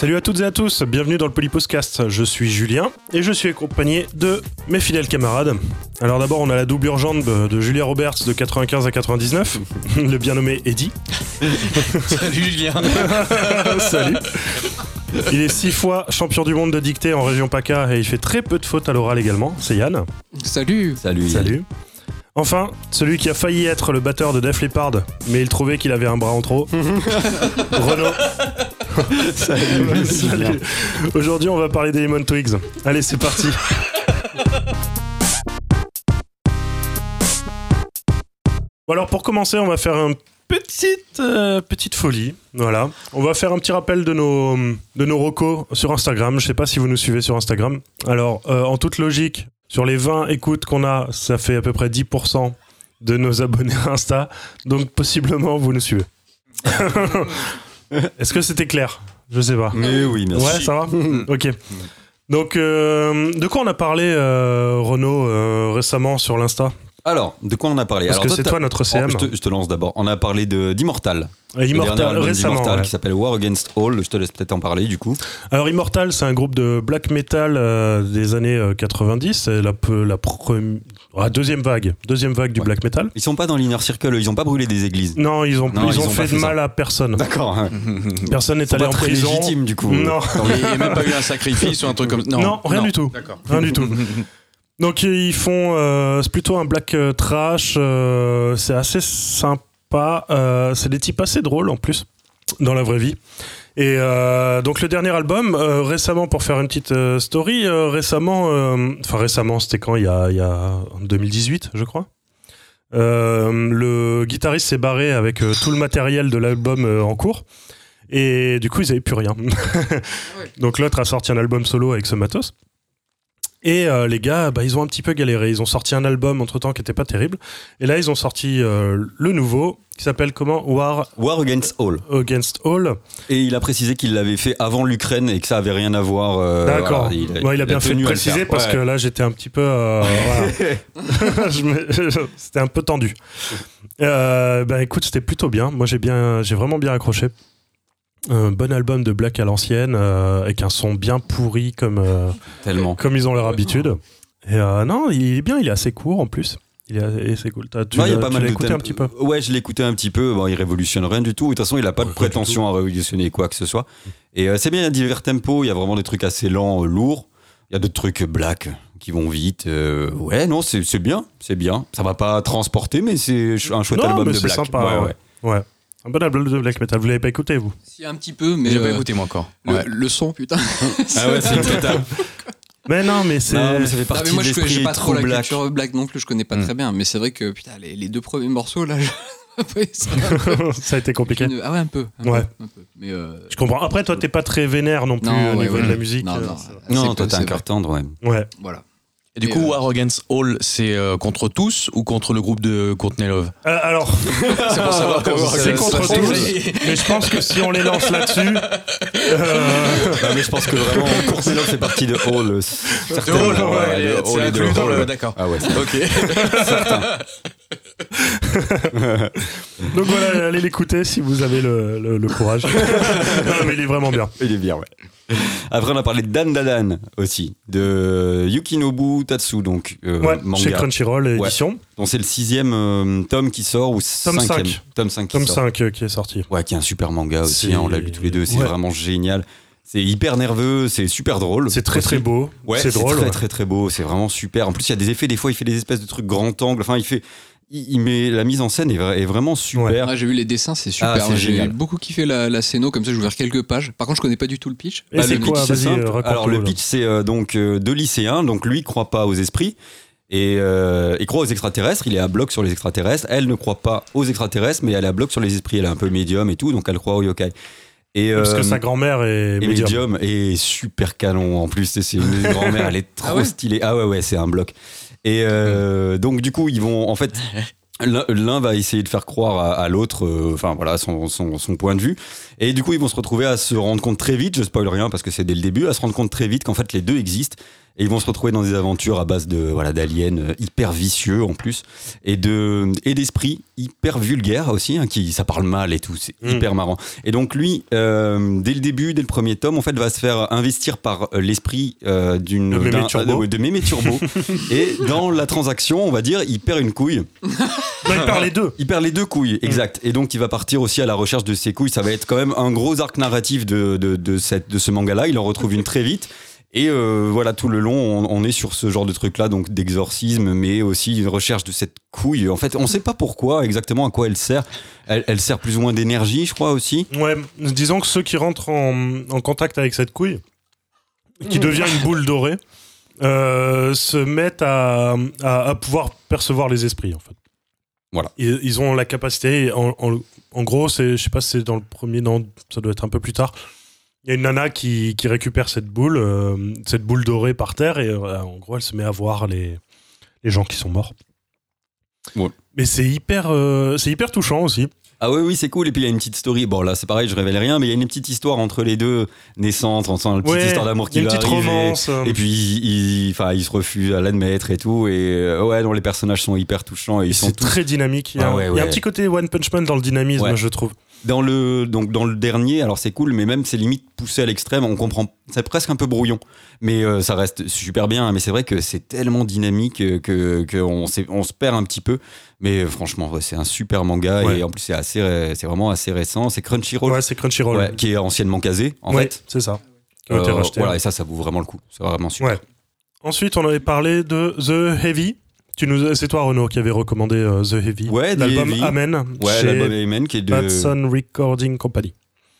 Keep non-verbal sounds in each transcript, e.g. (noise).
Salut à toutes et à tous, bienvenue dans le Polypostcast. Je suis Julien et je suis accompagné de mes fidèles camarades. Alors d'abord, on a la double urgente de, Julia Roberts de 95 à 99, (laughs) le bien nommé Eddie. (laughs) Salut Julien. (laughs) Salut. Il est six fois champion du monde de dictée en région PACA et il fait très peu de fautes à l'oral également. C'est Yann. Salut Salut. Salut. Enfin, celui qui a failli être le batteur de Def Leppard, mais il trouvait qu'il avait un bras en trop. Renaud. (laughs) Salut. Salut. Aujourd'hui, on va parler des Lemon Twigs. Allez, c'est parti. (laughs) Bon, alors pour commencer, on va faire une petite, euh, petite folie. Voilà. On va faire un petit rappel de nos, de nos recos sur Instagram. Je sais pas si vous nous suivez sur Instagram. Alors, euh, en toute logique, sur les 20 écoutes qu'on a, ça fait à peu près 10% de nos abonnés Insta. Donc, possiblement, vous nous suivez. (laughs) (laughs) Est-ce que c'était clair? Je sais pas. Mais oui, merci. Ouais, ça va? Ok. Donc, euh, de quoi on a parlé, euh, Renaud, euh, récemment sur l'Insta? Alors, de quoi on a parlé? Parce Alors, que c'est toi notre CM. Oh, je, te, je te lance d'abord. On a parlé de d'Immortal. Immortal, récemment. ouais. qui s'appelle War Against All. Je te laisse peut-être en parler du coup. Alors, Immortal, c'est un groupe de black metal euh, des années euh, 90. C'est la, la ah, deuxième vague. Deuxième vague du Ouais. black metal. Ils sont pas dans l'Inner Circle, ils ont pas brûlé des églises. Non, ils ont, Non, ils ils ont ont fait de ça. mal à personne. D'accord. hein. (laughs) Personne n'est allé pas en très prison. légitimes du coup. Non. Il n'y a même pas eu un sacrifice ou un truc comme ça. Non, rien du tout. D'accord. Rien du tout. (laughs) Donc ils font, euh, c'est plutôt un black euh, trash. euh, c'est assez sympa. euh, c'est des types assez drôles en plus dans la vraie vie. Et euh, donc le dernier album, euh, récemment pour faire une petite euh, story, récemment, enfin récemment, c'était quand? Il y a, il y a en 2018, je crois. Le guitariste s'est barré avec tout le matériel de l'album en cours. Et du coup, ils avaient plus rien. (laughs) Donc l'autre a sorti un album solo avec ce matos. Et euh, les gars, bah, ils ont un petit peu galéré. Ils ont sorti un album entre temps qui était pas terrible. Et là, ils ont sorti euh, le nouveau qui s'appelle comment? War War Against All. Against All. Et il a précisé qu'il l'avait fait avant l'Ukraine et que ça avait rien à voir. euh, D'accord. voilà, il, Ouais, il a bien fait de préciser parce Ouais. que là, j'étais un petit peu. euh, (laughs) C'était un peu tendu. Ben écoute, c'était plutôt bien. Moi, j'ai bien, j'ai vraiment bien accroché. Un bon album de Black à l'ancienne euh, avec un son bien pourri comme euh, Tellement. comme ils ont leur habitude. Et euh, non, il est bien, il est assez court en plus. Il est assez cool. T'as- Tu Ouais, il y a pas mal écouté un petit peu? Ouais, je l'ai écouté un petit peu. Bon, il révolutionne rien du tout. De toute façon, il a pas de prétention à révolutionner quoi que ce soit. Et euh, c'est bien, il y a divers tempos. Il y a vraiment des trucs assez lents, euh, lourds. Il y a d'autres trucs black qui vont vite. Euh, ouais, non, c'est c'est bien. C'est bien. Ça va pas transporter, mais c'est un chouette Non, album mais de c'est black. sympa, Ouais, ouais. ouais. Ouais. Un bon album de black metal. Vous l'avez pas écouté, vous Si, un petit peu, mais J'ai pas euh, écouté moi encore. le, Ouais. le son, putain. (laughs) Ah ouais, c'est une totale. (laughs) Mais non, mais c'est. Non, mais ça fait Non, partie mais moi, de je connais l'esprit pas trop trop la black. culture black non plus, je connais pas Mm. très bien. Mais c'est vrai que, putain, les, les deux premiers morceaux, là. je- (laughs) ça a été compliqué. une- Ah ouais, un peu. un Ouais. peu, un peu. Mais euh, Je comprends. Après, toi, t'es pas très vénère non plus Non, au ouais, niveau ouais. de la musique. Non, euh, non, Non, toi, c'est un cœur tendre, ouais. Ouais. Voilà. Et du coup, euh, War Against All, c'est euh, contre tous ou contre le groupe de Courtney Love? Euh, alors, (laughs) C'est pour savoir comment c'est contre ça- tous. mais je pense que si on les lance là-dessus, euh, Non, mais je pense que vraiment, Courtney Love fait partie de Hall. certainement. Hall, ouais, de c'est Hall de inclus dans Hall. le- d'accord. Ah ouais, c'est Ok. donc voilà, allez l'écouter si vous avez le, le- le courage. (laughs) non, mais il est vraiment bien. Il est bien, ouais. (laughs) Après, on a parlé de Dan Dadan aussi, de Yukinobu Tatsu, donc euh, Ouais, manga. chez Crunchyroll édition. Donc c'est le sixième euh, tome qui sort ou Tome cinquième? Cinq. Tome 5 qui Tome sort. 5 euh, qui est sorti. Ouais, qui est un super manga aussi, hein, on l'a lu tous les deux, c'est Ouais. vraiment génial. C'est hyper nerveux, c'est super drôle. C'est très aussi. très beau. Ouais, c'est drôle. très ouais. très très beau, c'est vraiment super. En plus, il y a des effets, des fois, il fait des espèces de trucs grand angle. Enfin, il fait, il, met la mise en scène est, vra- est vraiment super. Ah, j'ai vu les dessins, c'est super. Ah, J'ai génial. beaucoup kiffé la, la scéno, comme ça, j'ai ouvert quelques pages. Par contre, je connais pas du tout le pitch. Et Bah, c'est le quoi pitch, euh, Alors le pitch, c'est euh, donc euh, deux lycéens. Donc lui croit pas aux esprits et euh, il croit aux extraterrestres. Il est à bloc sur les extraterrestres. Elle ne croit pas aux extraterrestres, mais elle est à bloc sur les esprits. Elle est un peu médium et tout, donc elle croit aux yokai. Et, Parce que sa grand-mère est et médium. médium est super canon en plus. C'est une (laughs) grand-mère, elle est trop Ah ouais stylée. Ah ouais ouais, c'est un bloc. Et euh, donc du coup, ils vont en fait. (laughs) L'un va essayer de faire croire à, à l'autre, euh, enfin voilà, son, son, son point de vue. Et du coup, ils vont se retrouver à se rendre compte très vite, je spoil rien parce que c'est dès le début, à se rendre compte très vite qu'en fait les deux existent Et ils vont se retrouver dans des aventures à base de voilà d'aliens euh, hyper vicieux en plus et de et d'esprits hyper vulgaires aussi, hein, qui ça parle mal et tout, c'est Mm. hyper marrant. Et donc lui, euh, dès le début, dès le premier tome, en fait, va se faire investir par euh, l'esprit euh, d'une De Mémé d'un- Turbo. de Mémé Turbo. (laughs) et dans la transaction, on va dire, il perd une couille. Non, il perd les deux. Il perd les deux couilles, exact. Et donc, il va partir aussi à la recherche de ses couilles. Ça va être quand même un gros arc narratif de, de, de, cette, de ce manga-là. Il en retrouve une très vite. Et euh, voilà, tout le long, on, on est sur ce genre de truc-là, donc d'exorcisme, mais aussi une recherche de cette couille. En fait, on ne sait pas pourquoi exactement à quoi elle sert. Elle, elle sert plus ou moins d'énergie, je crois aussi. Ouais, disons que ceux qui rentrent en, en contact avec cette couille, qui devient une boule dorée, euh, se mettent à, à, à pouvoir percevoir les esprits, en fait. Voilà. Ils, ils ont la capacité, en, en, en gros, c'est, je sais pas si c'est dans le premier, non, ça doit être un peu plus tard. Il y a une nana qui, qui récupère cette boule, euh, cette boule dorée par terre, et euh, en gros, elle se met à voir les, les gens qui sont morts. Ouais. Mais c'est hyper, euh, c'est hyper touchant aussi. Ah oui, oui, c'est cool. Et puis il y a une petite story. Bon, là, c'est pareil, je révèle rien, mais il y a une petite histoire entre les deux naissances, enfin, une petite Ouais, histoire d'amour qui va petite arriver. romance. Et puis, il, il- enfin, il se refuse à l'admettre et tout. Et ouais, non, les personnages sont hyper touchants et ils sont C'est tous très dynamique. Il y, a, Ah ouais, il y a un petit côté One Punch Man dans le dynamisme, je trouve. Dans le donc dans le dernier. Alors c'est cool, mais même c'est limite poussé à l'extrême. On comprend, c'est presque un peu brouillon, mais euh, ça reste super bien. Mais c'est vrai que c'est tellement dynamique euh, que qu'on s'est- on se perd un petit peu. Mais euh, franchement, ouais, c'est un super manga Ouais. et en plus c'est assez, c'est vraiment assez récent. C'est Crunchyroll, Ouais, c'est Crunchyroll. ouais, qui est anciennement casé en fait. c'est ça. Euh, racheté. voilà, et ça, ça vaut vraiment le coup. C'est vraiment super. Ensuite, on avait parlé de The Heavy. Tu nous, c'est toi Renaud qui avait recommandé euh, The Heavy. Ouais, l'album Heavy. Amen Ouais, chez l'album Amen qui est de. Batson Recording Company.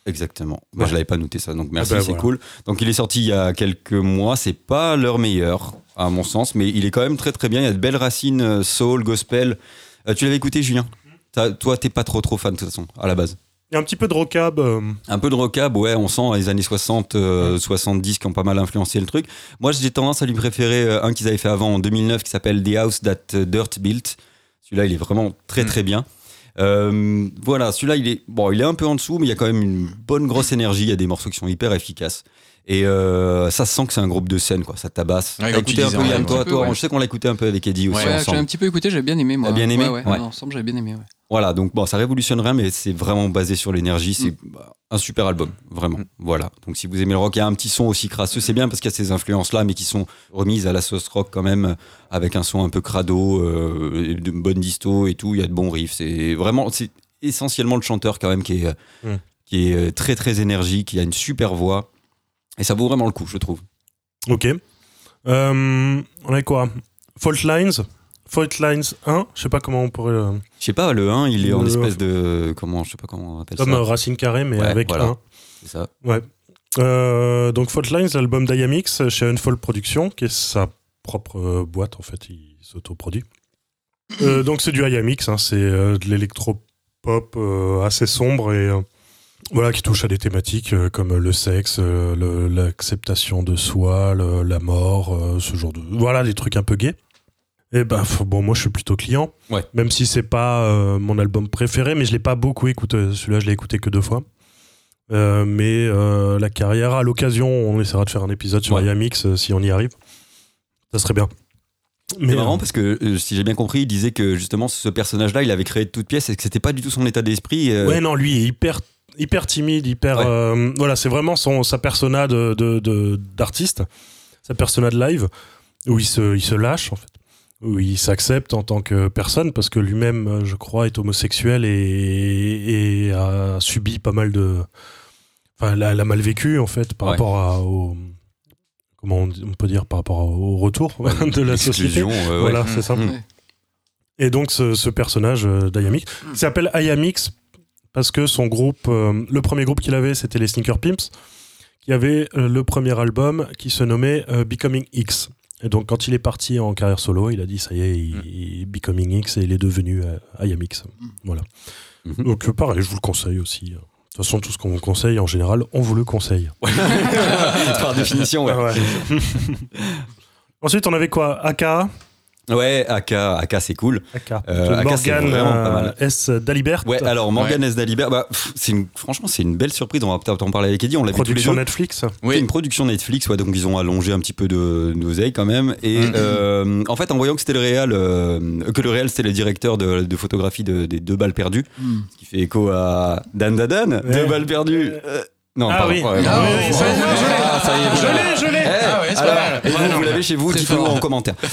Exactement. Ouais. je l'avais pas noté ça, donc merci, Ah bah, c'est voilà. cool. Donc, il est sorti il y a quelques mois. C'est pas leur meilleur, à mon sens, mais il est quand même très très bien. Il y a de belles racines euh, soul, gospel. Euh, tu l'avais écouté, Julien? T'as- Toi, t'es pas trop trop fan de toute façon, à la base? Il y a un petit peu de rockab. euh, Un peu de rockab, ouais, on sent les années 60, euh, 70 qui ont pas mal influencé le truc. Moi, j'ai tendance à lui préférer euh, un qu'ils avaient fait avant en 2009 qui s'appelle The House That Dirt Built. Celui-là, il est vraiment très très bien. Euh, voilà, celui-là, il est bon, il est un peu en dessous, mais il y a quand même une bonne grosse énergie. Il y a des morceaux qui sont hyper efficaces. Et euh, ça se sent que c'est un groupe de scène, quoi. Ça tabasse. Ouais, T'as écouté un peu, Yann, toi, toi ouais. Je sais qu'on l'a écouté un peu avec Eddie aussi Ouais, j'ai un petit peu écouté, j'ai bien aimé moi. T'as bien aimé Ouais, ouais, Ouais. Ensemble, j'ai bien aimé. Ouais. Voilà, donc bon, ça révolutionne rien, mais c'est vraiment basé sur l'énergie. C'est bah, un super album, vraiment. Voilà. Donc si vous aimez le rock, il y a un petit son aussi crasseux. C'est bien parce qu'il y a ces influences-là, mais qui sont remises à la sauce rock quand même, avec un son un peu crado, euh, de bonne disto et tout. Il y a de bons riffs. C'est vraiment, c'est essentiellement le chanteur quand même qui est, Mm. qui est euh, très très énergique, qui a une super voix. Et ça vaut vraiment le coup, je trouve. Ok. Euh, on a quoi? Fault Lines. Fault Lines 1. Je sais pas comment on pourrait. le- Je sais pas, le 1, il est en espèce de. Comment, je sais pas comment on appelle Comme ça. euh, Racine Carré, mais Ouais, avec voilà. 1. C'est ça. Ouais. Euh, donc Fault Lines, l'album d'Iamix chez Unfold Productions, qui est sa propre euh, boîte en fait, il s'autoproduit. Euh, donc c'est du Iamix, hein, c'est de l'électro-pop assez sombre et voilà qui touche à des thématiques euh, comme le sexe, euh, l'acceptation de soi, le- la mort, euh, ce genre de voilà des trucs un peu gays. Et ben f- bon moi je suis plutôt client, Ouais. même si c'est pas euh, mon album préféré, mais je l'ai pas beaucoup écouté. Celui-là je l'ai écouté que deux fois. Euh, mais euh, la carrière, à l'occasion, on essaiera de faire un épisode sur Ouais. IAMX si on y arrive. Ça serait bien. Mais C'est marrant parce que euh, si j'ai bien compris, il disait que justement ce personnage-là, il avait créé de toutes pièces et que c'était pas du tout son état d'esprit. euh, ouais, non, lui il est hyper, hyper timide, hyper. Ouais. euh, voilà, c'est vraiment son, sa persona de, de- de- d'artiste, sa persona de live, où il se, il se lâche en fait, où il s'accepte en tant que personne parce que lui-même, euh, je crois, est homosexuel et, et a subi pas mal de. Enfin, l'a, l'a mal vécu en fait par Ouais. rapport à, au. Comment on, peut dire par rapport au retour (laughs) de la société. euh, ouais. Voilà, c'est ça. mm. Ouais. Et donc ce, ce personnage d'Ayamix il s'appelle Ayamix parce que son groupe, euh, le premier groupe qu'il avait, c'était les Sneaker Pimps, qui avait euh, le premier album qui se nommait euh, Becoming X. Et donc quand il est parti en carrière solo, il a dit ça y est, il, il- Becoming X et il est devenu euh, Ayamix. Voilà. Mhm. Donc pareil, je vous le conseille aussi. De toute façon, tout ce qu'on vous conseille en général, on vous le conseille. (laughs) Par définition, ouais. Ah ouais. (laughs) Ensuite, on avait quoi? Aka, Ouais, AK, AK c'est cool. AK. Euh, AK, c'est Morgan vraiment pas euh, mal. S. Dalibert. Ouais, alors Morgan S. Dalibert, bah, pff, c'est une, franchement, c'est une belle surprise. On va peut-être en parler avec Eddie. On l'a vu tous les Production. Netflix. C'est une production Netflix, ouais, donc ils ont allongé un petit peu de d'oseille quand même. Et Mhm. euh, en fait, en voyant que c'était le réel, euh, que le réel c'était le directeur de, de photographie de- des deux balles perdues, ce qui fait écho à Dan Dadan, Ouais. deux balles perdues. Non, Ah pardon. oui. Ouais, Ah pardon. oui, ça y est, je l'ai. Ah, ça y est, Je l'ai, je l'ai. Eh, Ah ouais, c'est pas alors, mal. et vous, vous l'avez chez vous, dites-le en commentaire. (laughs)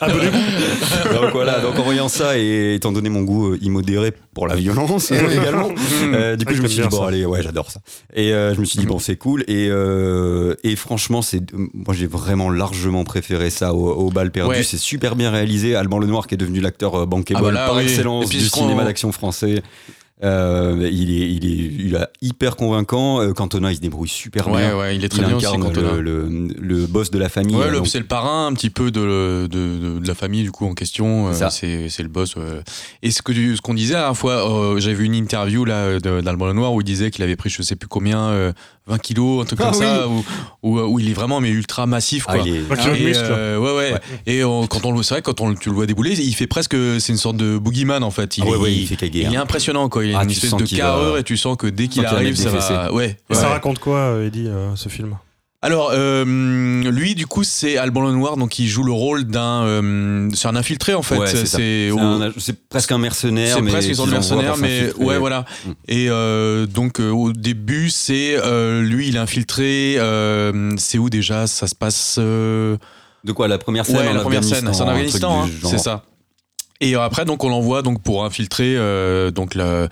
Abonnez-vous. donc voilà, donc en voyant ça et étant donné mon goût euh, immodéré pour la violence (laughs) euh, également, euh, du coup Ah, je me suis dit bon allez ouais j'adore ça et euh, je me suis dit bon c'est cool et euh, et franchement c'est moi j'ai vraiment largement préféré ça au, au bal perdu Ouais. c'est super bien réalisé Alban Lenoir qui est devenu l'acteur bankable Ah bah par excellence du cinéma d'action français. Euh, il est il est il est hyper convaincant euh, Cantona il se débrouille super Ouais, bien ouais, il est très il bien aussi, incarne Cantona. le, le, le boss de la famille Ouais, c'est le parrain un petit peu de, de, de- de la famille du coup en question. euh, C'est le boss. euh. Et ce que tu- ce qu'on disait à la fois, euh, j'avais vu une interview là d'Alban Lenoir où il disait qu'il avait pris je sais plus combien, euh, 20 kilos, un truc Ah comme ça, où, où, où il est vraiment mais ultra massif Ah, quoi. il est- Et, muscle. euh, ouais, ouais. Ouais. Et on- quand on le, c'est vrai, quand on, tu le vois débouler, il fait presque, c'est une sorte de boogeyman en fait. Il, Ah ouais, est, ouais, il il, fait il est hein. impressionnant quoi. Il a Ah, une tu espèce sens de va- et tu sens que dès qu'il arrive, ça va. Ouais. Et ça raconte quoi, euh, Eddie, euh, ce film Alors, euh, lui, du coup, c'est Alban Lenoir, donc il joue le rôle d'un. euh, c'est un infiltré, en fait. Ouais, c'est c'est presque un mercenaire c'est presque une sorte de mercenaire, mais ouais, voilà. Mm. Et euh, donc, euh, au début, c'est euh, lui, il est infiltré. euh, c'est où déjà? Ça se passe. euh, De quoi la première scène ouais, en la première scène, c'est en Afghanistan, hein, c'est ça. Et euh, après, donc, on l'envoie donc pour infiltrer euh, donc la,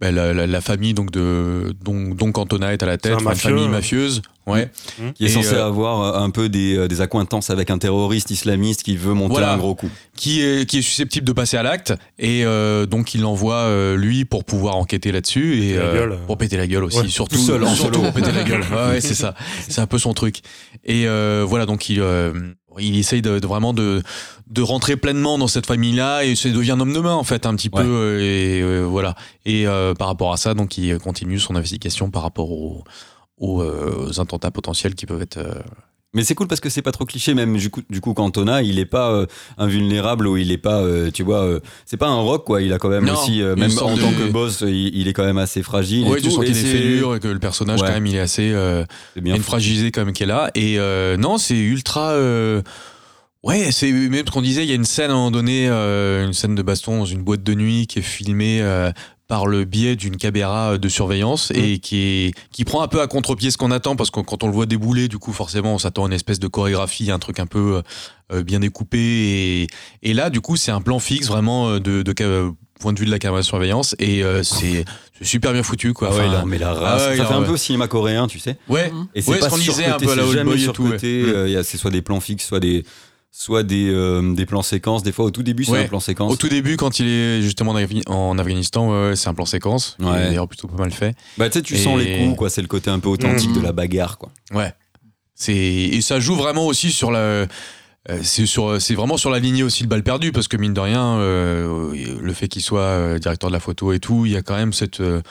ben, la, la- la famille donc de dont, dont Cantona est à la tête, une mafieux, famille mafieuse. Ouais. Qui est Et, censé euh, avoir un peu des, des accointances avec un terroriste islamiste qui veut monter Voilà. un gros coup. qui est, qui est susceptible de passer à l'acte et euh, donc il l'envoie euh, lui pour pouvoir enquêter là-dessus et Péter la euh, gueule. pour péter la gueule aussi Ouais, surtout tout seul, en surtout pour péter la gueule (laughs) ouais, ouais, c'est ça c'est un peu son truc et euh, voilà donc il euh, il essaye de, de vraiment de de rentrer pleinement dans cette famille là et c'est devient un homme de main en fait un petit Ouais. peu euh, et euh, voilà et euh, par rapport à ça donc il continue son investigation par rapport aux aux, aux attentats potentiels qui peuvent être euh, Mais c'est cool parce que c'est pas trop cliché, même du coup, du coup Cantona, il est pas euh, invulnérable ou il est pas, euh, tu vois, euh, c'est pas un rock quoi. Il a quand même Non, aussi, même en de- tant que boss, il, il est quand même assez fragile. ouais et tu sens qu'il est fêlure et que le personnage Ouais. quand même il est assez Il y bien. a une foutu. fragilité quand même qui est là. Et non, c'est ultra. Ouais, c'est même ce qu'on disait. Il y a une scène à un moment donné, euh, une scène de baston dans une boîte de nuit qui est filmée euh, par le biais d'une caméra de surveillance et qui est qui prend un peu à contre-pied ce qu'on attend parce que quand on le voit débouler, du coup forcément on s'attend à une espèce de chorégraphie, un truc un peu euh, bien découpé et, et là du coup c'est un plan fixe vraiment euh, de, de point de vue de la caméra de surveillance et euh, c'est c'est super bien foutu quoi. Ah ouais, Enfin, là, mais la race, ah ouais, ça là, fait un ouais. peu cinéma coréen, tu sais. ouais, Et c'est Ouais, pas ce qu'on disait un peu à la Old Boy et tout, ouais. Mm. euh, il y a- C'est soit des plans fixes, soit des, soit des, euh, des plans séquences. Des fois, au tout début, c'est Ouais. un plan séquence. Au tout début, quand il est justement en, Afghanistan- ouais, c'est un plan séquence. Ouais. Il est D'ailleurs, plutôt pas mal fait. Bah, tu sais, tu sens les coups, quoi. C'est le côté un peu authentique Mhm. de la bagarre, quoi. Ouais. C'est et ça joue vraiment aussi sur la. euh, C'est sur, c'est vraiment sur la lignée aussi de balle perdue parce que mine de rien, euh, le fait qu'il soit directeur de la photo et tout, il y a quand même cette, euh,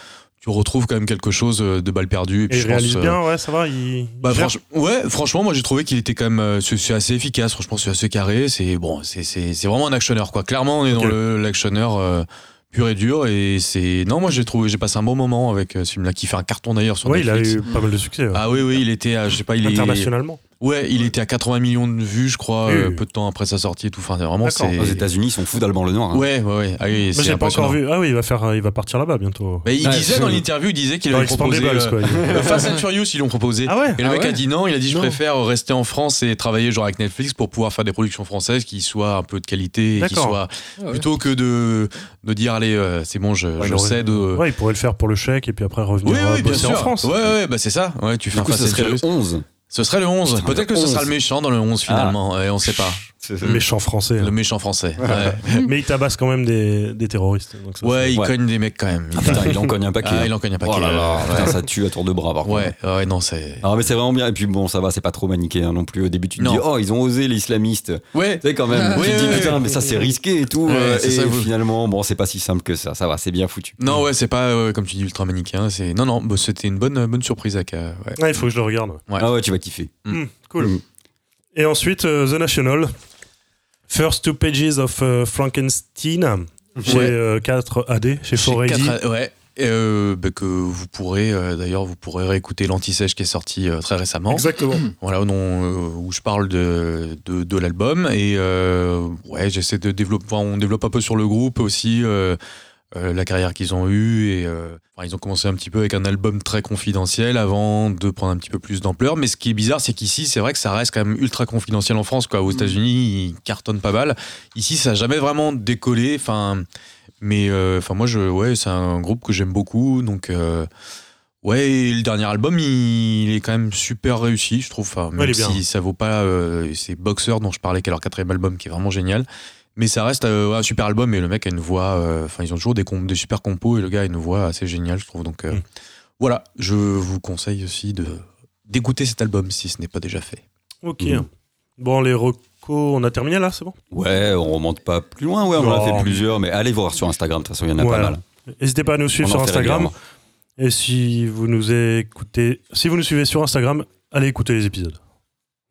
tu retrouves quand même quelque chose euh, de balle perdue. Et puis il je réalise euh, bien, ouais, ça va. Il, Bah, il gère. franch- ouais, franchement, moi j'ai trouvé qu'il était quand même, euh, c'est assez efficace. Franchement, c'est assez carré. C'est bon, c'est c'est c'est vraiment un actionneur quoi. Clairement, on est dans le l'actionneur euh, pur et dur et c'est non, moi j'ai trouvé, j'ai passé un bon moment avec ce film-là qui fait un carton d'ailleurs sur Ouais, il a Netflix. eu pas mal de succès. ouais. Ah oui, oui, il était, à, je sais pas, il est Internationalement. Ouais, il était à 80 millions de vues, je crois, Oui, euh, oui. peu de temps après sa sortie et tout. Enfin, vraiment, c'est. Aux États-Unis, ils sont fous d'Alban Lenoir. hein. Ouais, ouais, ouais. Ah oui, j'ai pas encore vu. Ah oui, il va faire, il va partir là-bas bientôt. Mais il disait dans l'interview, il disait qu'il avait proposé. Expandables, euh, quoi. le Fast and Furious, ils l'ont proposé. Ah ouais? Et le Ah mec ouais? a dit non, il a dit je Non. préfère rester en France et travailler genre avec Netflix pour pouvoir faire des productions françaises qui soient un peu de qualité et qui D'accord. soient Ah ouais. plutôt que de, de dire allez euh, c'est bon je, Ouais, je cède. euh. Ouais, il pourrait le faire pour le chèque et puis après revenir euh, en France. Ouais, ouais, bah c'est ça. Ouais, tu fais un Fast ce and serait le Furious. 11. Ce serait le 11. Putain, Peut-être que le ce sera 11. le méchant dans le 11 finalement. Ouais, on sait pas. Le méchant français. Le hein. méchant français. Ouais, (laughs) Mais il tabasse quand même des, des terroristes. donc ça, ouais il Ouais. cogne des mecs quand même. Ah, putain, il en cogne un paquet. Ah, il en cogne un paquet. Oh là là, putain, ça tue à tour de bras, par contre. Ouais, ouais, non, c'est. Non, mais c'est vraiment bien. Et puis bon, ça va, c'est pas trop manichéen non plus. Au début, tu te Non. dis, oh, ils ont osé les islamistes. Ouais. Tu sais, quand même, Ouais, tu te dis, ouais, putain, ouais. mais ça, c'est risqué et tout. Ouais, euh, c'est et ça, vous- finalement, bon, c'est pas si simple que ça. Ça va, c'est bien foutu. Non, ouais, c'est pas, euh, comme tu dis, ultra manichéen. C'est... Non, non, bah, c'était une bonne, bonne surprise. Ouais. Ouais, il faut que je le regarde. ouais. Ouais. Ah ouais, tu vas kiffer. Hmm, cool. Mm. Et ensuite, euh, The National. First two pages of euh, Frankenstein chez Ouais. euh, 4 AD, chez Chez 4AD. 4A, ouais. Euh, bah, que vous pourrez euh, d'ailleurs vous pourrez réécouter l'anti-sèche qui est sorti euh, très récemment Exactement. voilà où, euh, où je parle de, de, de l'album et euh, ouais j'essaie de développer on développe un peu sur le groupe aussi euh, la carrière qu'ils ont eue et euh, enfin, ils ont commencé un petit peu avec un album très confidentiel avant de prendre un petit peu plus d'ampleur. Mais ce qui est bizarre c'est qu'ici c'est vrai que ça reste quand même ultra confidentiel en France quoi. Aux États-Unis ils cartonnent pas mal. Ici ça a jamais vraiment décollé enfin mais euh, enfin moi je ouais c'est un groupe que j'aime beaucoup donc ouais le dernier album il, est quand même super réussi je trouve. Enfin, même si ça vaut pas euh, c'est Boxer dont je parlais qui est leur quatrième album qui est vraiment génial mais ça reste euh, un super album et le mec a une voix euh, enfin ils ont toujours des, super compos et le gars a une voix assez géniale je trouve donc euh, Mm. voilà je vous conseille aussi de d'écouter cet album si ce n'est pas déjà fait Ok. Mhm. Bon, les recos, on a terminé là, c'est bon? Ouais, on remonte pas plus loin, ouais, on en a fait plusieurs, mais allez voir sur Instagram, de toute façon, il y en a pas mal. N'hésitez pas à nous suivre On sur Instagram. Et si vous nous écoutez, si vous nous suivez sur Instagram, allez écouter les épisodes.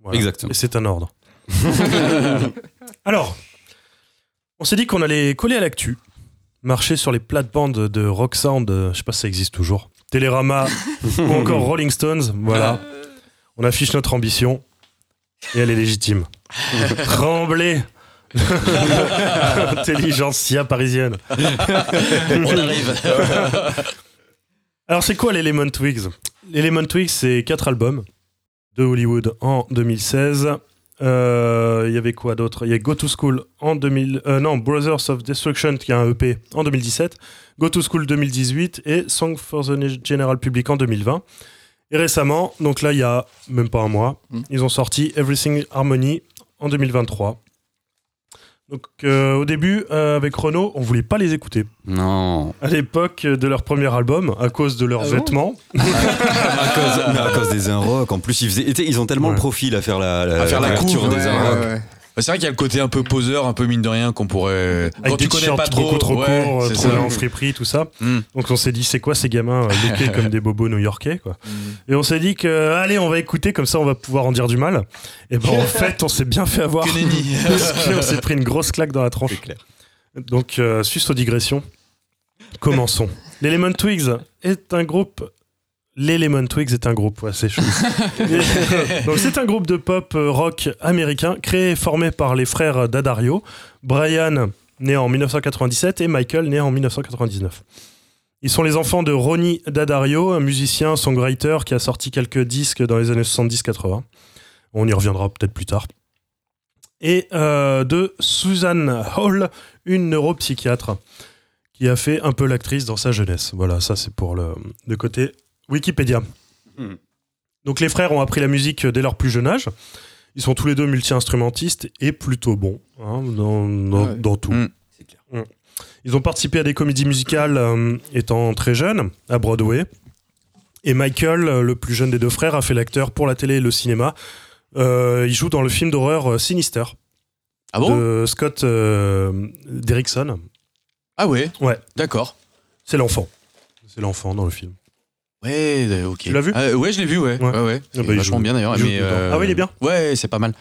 Voilà. Exactement. Et c'est un ordre. (laughs) Alors, on s'est dit qu'on allait coller à l'actu, marcher sur les plates-bandes de Rock Sound, euh, je sais pas si ça existe toujours, Télérama (laughs) ou encore Rolling Stones. Voilà. On affiche notre ambition et elle est légitime. (laughs) Tremblez (laughs) Intelligentsia parisienne. on arrive Alors, c'est quoi l'Element Twigs? L'Element Twigs, c'est quatre albums de Hollywood en 2016. Euh, Il y avait quoi d'autre? Il y a Go to School en 2000. euh, non, Brothers of Destruction, qui a un EP en 2017. Go to School 2018 et Song for the General Public en 2020. Et récemment, donc là, il y a même pas un mois, Mm. ils ont sorti Everything Harmony en 2023. Donc, euh, au début, euh, avec Renault, on voulait pas les écouter. Non. À l'époque de leur premier album, à cause de leurs Ah bon vêtements. (laughs) à, cause, mais à cause des Unrock. En plus, ils, faisaient, ils ont tellement Ouais. le profil à faire la, la, À faire la couverture couve, des ouais. Bah, c'est vrai qu'il y a le côté un peu poseur, un peu mine de rien qu'on pourrait. Avec quand des tu connais pas trop, beaucoup trop ouais, euh, c'est trouvés ça. en friperie, tout ça. Mm. Donc on s'est dit, c'est quoi ces gamins euh, (laughs) lookés comme des bobos new-yorkais, quoi. Mm. Et on s'est dit que, allez, on va écouter, comme ça on va pouvoir en dire du mal. Et ben en (laughs) fait, on s'est bien fait avoir. (laughs) Parce qu'on s'est pris une grosse claque dans la tronche. Donc, euh, suite aux digressions, commençons. L'Element Twigs est un groupe. L'Element Twigs est un groupe, ouais, c'est chaud. (laughs) Donc, c'est un groupe de pop euh, rock américain créé et formé par les frères D'Addario, Brian, né en 1997, et Michael, né en 1999. Ils sont les enfants de Ronnie D'Addario, un musicien, songwriter qui a sorti quelques disques dans les années 70-80. On y reviendra peut-être plus tard. Et euh, de Susan Hall, une neuropsychiatre, qui a fait un peu l'actrice dans sa jeunesse. Voilà, ça c'est pour le, le côté Wikipédia. Hmm. Donc les frères ont appris la musique dès leur plus jeune âge. Ils sont tous les deux multi-instrumentistes et plutôt bons hein, dans, dans- Ouais. dans tout. Hmm. Clair. Hmm. Ils ont participé à des comédies musicales euh, étant très jeunes, à Broadway. Et Michael, euh, le plus jeune des deux frères, a fait l'acteur pour la télé et le cinéma. Euh, il joue dans le film d'horreur Sinister Ah bon? De Scott euh, Derrickson. Ah ouais? Ouais. D'accord. C'est l'enfant. C'est l'enfant dans le film. Ouais, euh, ok. Tu l'as vu Ah, Ouais, je l'ai vu, ouais. Ouais. Ouais, ouais. Ah bah, vachement joue- bien d'ailleurs. mais, euh, Ah ouais, il est bien Ouais, c'est pas mal.